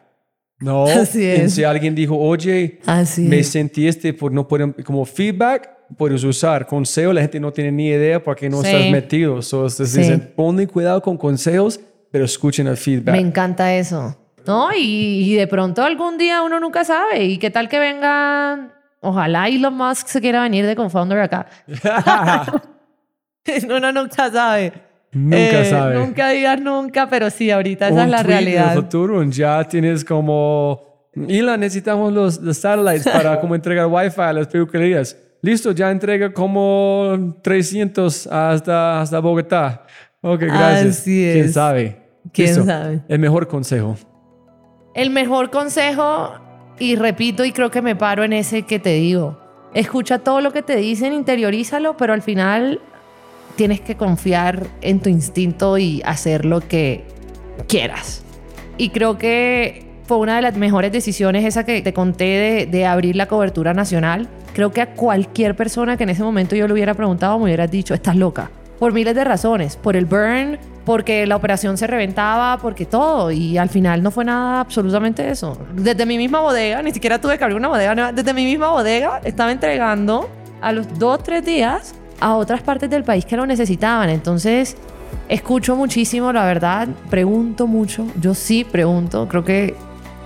I: No, *laughs*
H: Así es.
I: si alguien dijo, oye,
H: Así
I: me sentí este por no poder, como feedback, puedes usar. Consejo, la gente no tiene ni idea porque no
H: Sí.
I: estás metido. So,
H: Sí.
I: dicen, ponle cuidado con consejos, pero escuchen el feedback.
H: Me encanta eso. No, y, y de pronto algún día uno nunca sabe. ¿Y qué tal que vengan? Ojalá Elon Musk se quiera venir de co-founder acá. *laughs* uno nunca sabe.
I: Nunca
H: Eh,
I: sabe.
H: Nunca digas nunca, pero sí, ahorita esa
I: Un
H: es la
I: tweet en el
H: realidad.
I: futuro, ya tienes como, Elon, necesitamos los, los satellites para como entregar wifi a las peluquerías. Listo, ya entrega como 300 hasta, hasta Bogotá. Ok, gracias.
H: Así
I: ¿Quién
H: es.
I: sabe?
H: ¿Quién
I: Listo.
H: sabe?
I: El mejor consejo.
H: El mejor consejo, y repito y creo que me paro en ese que te digo, escucha todo lo que te dicen, interiorízalo, pero al final tienes que confiar en tu instinto y hacer lo que quieras. Y creo que fue una de las mejores decisiones esa que te conté de, de abrir la cobertura nacional. Creo que a cualquier persona que en ese momento yo le hubiera preguntado me hubieras dicho, estás loca. Por miles de razones, por el burn, porque la operación se reventaba, porque todo. Y al final no fue nada absolutamente eso. Desde mi misma bodega, ni siquiera tuve que abrir una bodega, desde mi misma bodega estaba entregando a los dos, tres días a otras partes del país que lo necesitaban. Entonces, escucho muchísimo, la verdad, pregunto mucho. Yo sí pregunto, creo que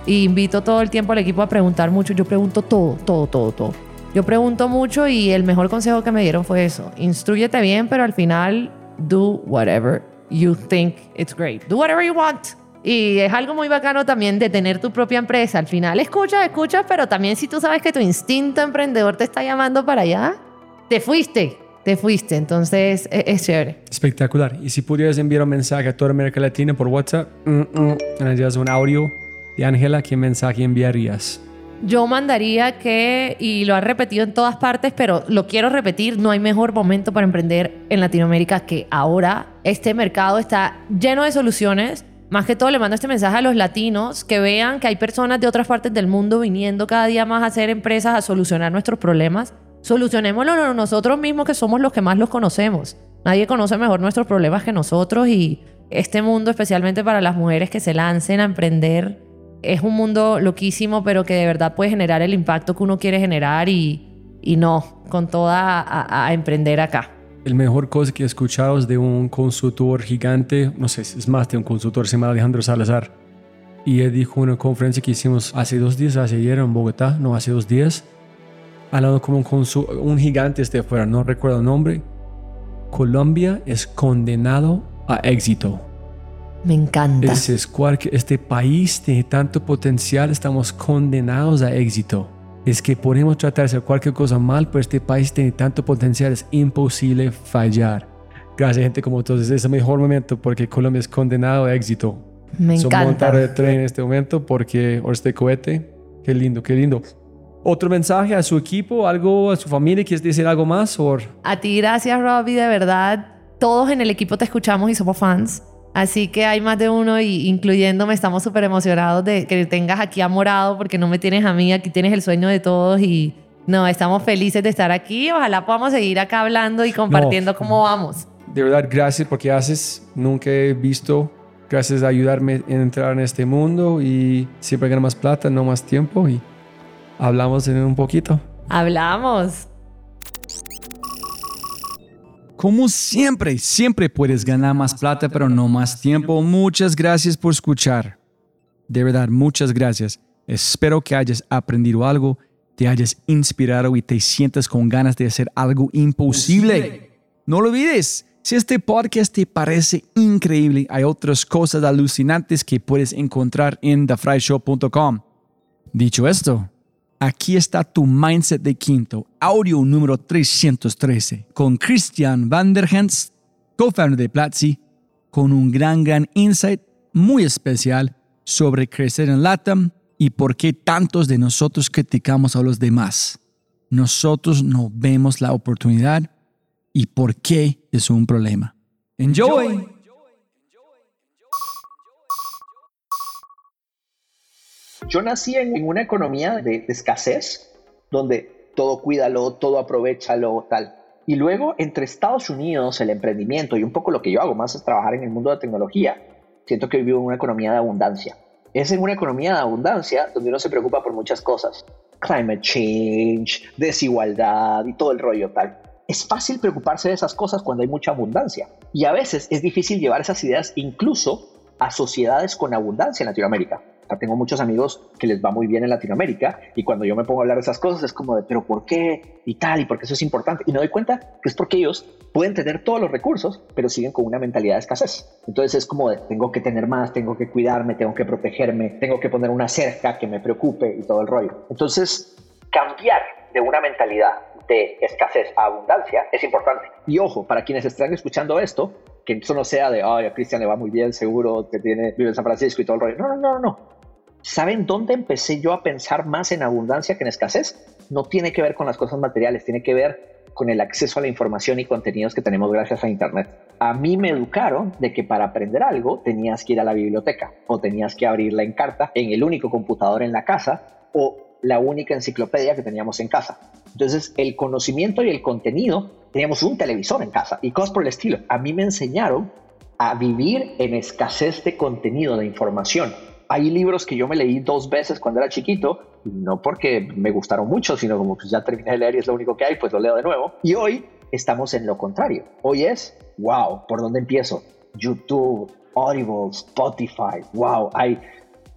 H: y invito todo el tiempo al equipo a preguntar mucho. Yo pregunto todo, todo, todo, todo. Yo pregunto mucho y el mejor consejo que me dieron fue eso. Instruyete bien, pero al final, do whatever you think it's great. Do whatever you want. Y es algo muy bacano también de tener tu propia empresa. Al final escuchas, escuchas, pero también si tú sabes que tu instinto emprendedor te está llamando para allá, te fuiste, te fuiste. Entonces es, es chévere.
I: Espectacular. Y si pudieras enviar un mensaje a toda América Latina por WhatsApp, mm, mm, un audio de Ángela, ¿qué mensaje enviarías?
H: Yo mandaría que, y lo has repetido en todas partes, pero lo quiero repetir, no hay mejor momento para emprender en Latinoamérica que ahora. Este mercado está lleno de soluciones. Más que todo le mando este mensaje a los latinos que vean que hay personas de otras partes del mundo viniendo cada día más a hacer empresas a solucionar nuestros problemas. Solucionémoslo nosotros mismos que somos los que más los conocemos. Nadie conoce mejor nuestros problemas que nosotros y este mundo, especialmente para las mujeres que se lancen a emprender, es un mundo loquísimo, pero que de verdad puede generar el impacto que uno quiere generar y, y no, con toda a, a emprender acá.
I: El mejor cosa que he escuchado es de un consultor gigante, no sé, es más de un consultor, se llama Alejandro Salazar. Y él dijo en una conferencia que hicimos hace dos días, hace ayer en Bogotá, no hace dos días, hablando con un, un gigante este afuera, no recuerdo el nombre. Colombia es condenado a éxito.
H: Me encanta.
I: Ese este país tiene tanto potencial, estamos condenados a éxito. Es que podemos tratar de hacer cualquier cosa mal, pero este país tiene tanto potencial, es imposible fallar. Gracias, gente como todos. Es el mejor momento porque Colombia es condenado a éxito.
H: Me
I: Son
H: encanta.
I: montar de tren en este momento porque, o este cohete, qué lindo, qué lindo. ¿Otro mensaje a su equipo, algo a su familia? ¿Quieres decir algo más? O
H: A ti, gracias, Robbie, de verdad. Todos en el equipo te escuchamos y somos fans. Así que hay más de uno, y incluyéndome, estamos súper emocionados de que tengas aquí a Morado, porque no me tienes a mí, aquí tienes el sueño de todos y No, estamos felices de estar aquí. Ojalá podamos seguir acá hablando y compartiendo cómo vamos.
I: De verdad, gracias porque haces. Nunca he visto. Gracias a ayudarme a entrar en este mundo y siempre gano más plata, no más tiempo y hablamos en un poquito.
H: Hablamos.
F: Como siempre, siempre puedes ganar más plata, pero no más tiempo. Muchas gracias por escuchar. De verdad, muchas gracias. Espero que hayas aprendido algo, te hayas inspirado y te sientas con ganas de hacer algo imposible. No lo olvides. Si este podcast te parece increíble, hay otras cosas alucinantes que puedes encontrar en thefryshow.com. Dicho esto, aquí está tu mindset de quinto, audio número 313, con Christian Van der Hens, co-founder de Platzi, con un gran, gran insight muy especial sobre crecer en LATAM y por qué tantos de nosotros criticamos a los demás. Nosotros no vemos la oportunidad y por qué es un problema. Enjoy.
J: Yo nací en una economía de, escasez, donde todo cuídalo, todo aprovechalo, tal. Y luego, entre Estados Unidos, el emprendimiento y un poco lo que yo hago más es trabajar en el mundo de tecnología, siento que vivo en una economía de abundancia. Es en una economía de abundancia donde uno se preocupa por muchas cosas. Climate change, desigualdad y todo el rollo tal. Es fácil preocuparse de esas cosas cuando hay mucha abundancia. Y a veces es difícil llevar esas ideas incluso a sociedades con abundancia en Latinoamérica tengo muchos amigos que les va muy bien en Latinoamérica y cuando yo me pongo a hablar de esas cosas es como de, pero ¿por qué? Y tal, y por qué eso es importante. Y me doy cuenta que es porque ellos pueden tener todos los recursos, pero siguen con una mentalidad de escasez. Entonces es como de, tengo que tener más, tengo que cuidarme, tengo que protegerme, tengo que poner una cerca que me preocupe y todo el rollo. Entonces, cambiar de una mentalidad de escasez a abundancia es importante. Y ojo, para quienes están escuchando esto, que eso no sea de, ay, a Cristian le va muy bien, seguro que tiene, vive en San Francisco y todo el rollo. No, no, no, no. ¿Saben dónde empecé yo a pensar más en abundancia que en escasez? No tiene que ver con las cosas materiales, tiene que ver con el acceso a la información y contenidos que tenemos gracias a Internet. A mí me educaron de que para aprender algo tenías que ir a la biblioteca o tenías que abrirla en carta en el único computador en la casa o la única enciclopedia que teníamos en casa. Entonces, el conocimiento y el contenido, teníamos un televisor en casa y cosas por el estilo. A mí me enseñaron a vivir en escasez de contenido, de información hay libros que yo me leí dos veces cuando era chiquito, no porque me gustaron mucho, sino como pues ya terminé de leer y es lo único que hay, pues lo leo de nuevo. Y hoy estamos en lo contrario. Hoy es, wow, ¿por dónde empiezo? YouTube, Audible, Spotify, wow, hay...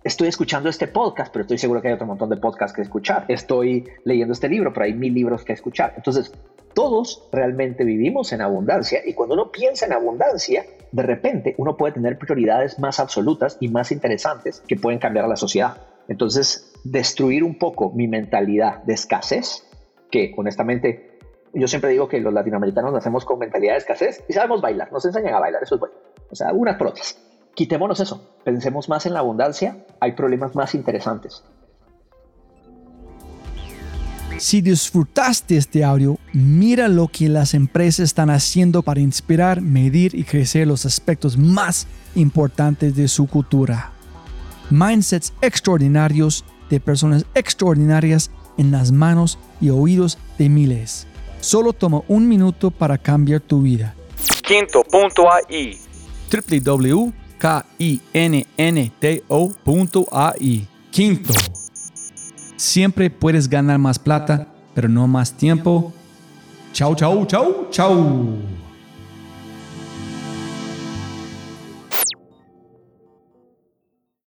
J: Estoy escuchando este podcast, pero estoy seguro que hay otro montón de podcasts que escuchar. Estoy leyendo este libro, pero hay mil libros que escuchar. Entonces, todos realmente vivimos en abundancia y cuando uno piensa en abundancia, de repente uno puede tener prioridades más absolutas y más interesantes que pueden cambiar a la sociedad. Entonces, destruir un poco mi mentalidad de escasez, que honestamente yo siempre digo que los latinoamericanos nacemos con mentalidad de escasez y sabemos bailar, nos enseñan a bailar, eso es bueno. O sea, unas por otras. Quitémonos eso, pensemos más en la abundancia, hay problemas más interesantes.
F: Si disfrutaste este audio, mira lo que las empresas están haciendo para inspirar, medir y crecer los aspectos más importantes de su cultura. Mindsets extraordinarios de personas extraordinarias en las manos y oídos de miles. Solo toma un minuto para cambiar tu vida.
E: Quinto.ai
F: www.kinnto.ai Quinto. Siempre puedes ganar más plata, pero no más tiempo. Chau, chau, chau, chau.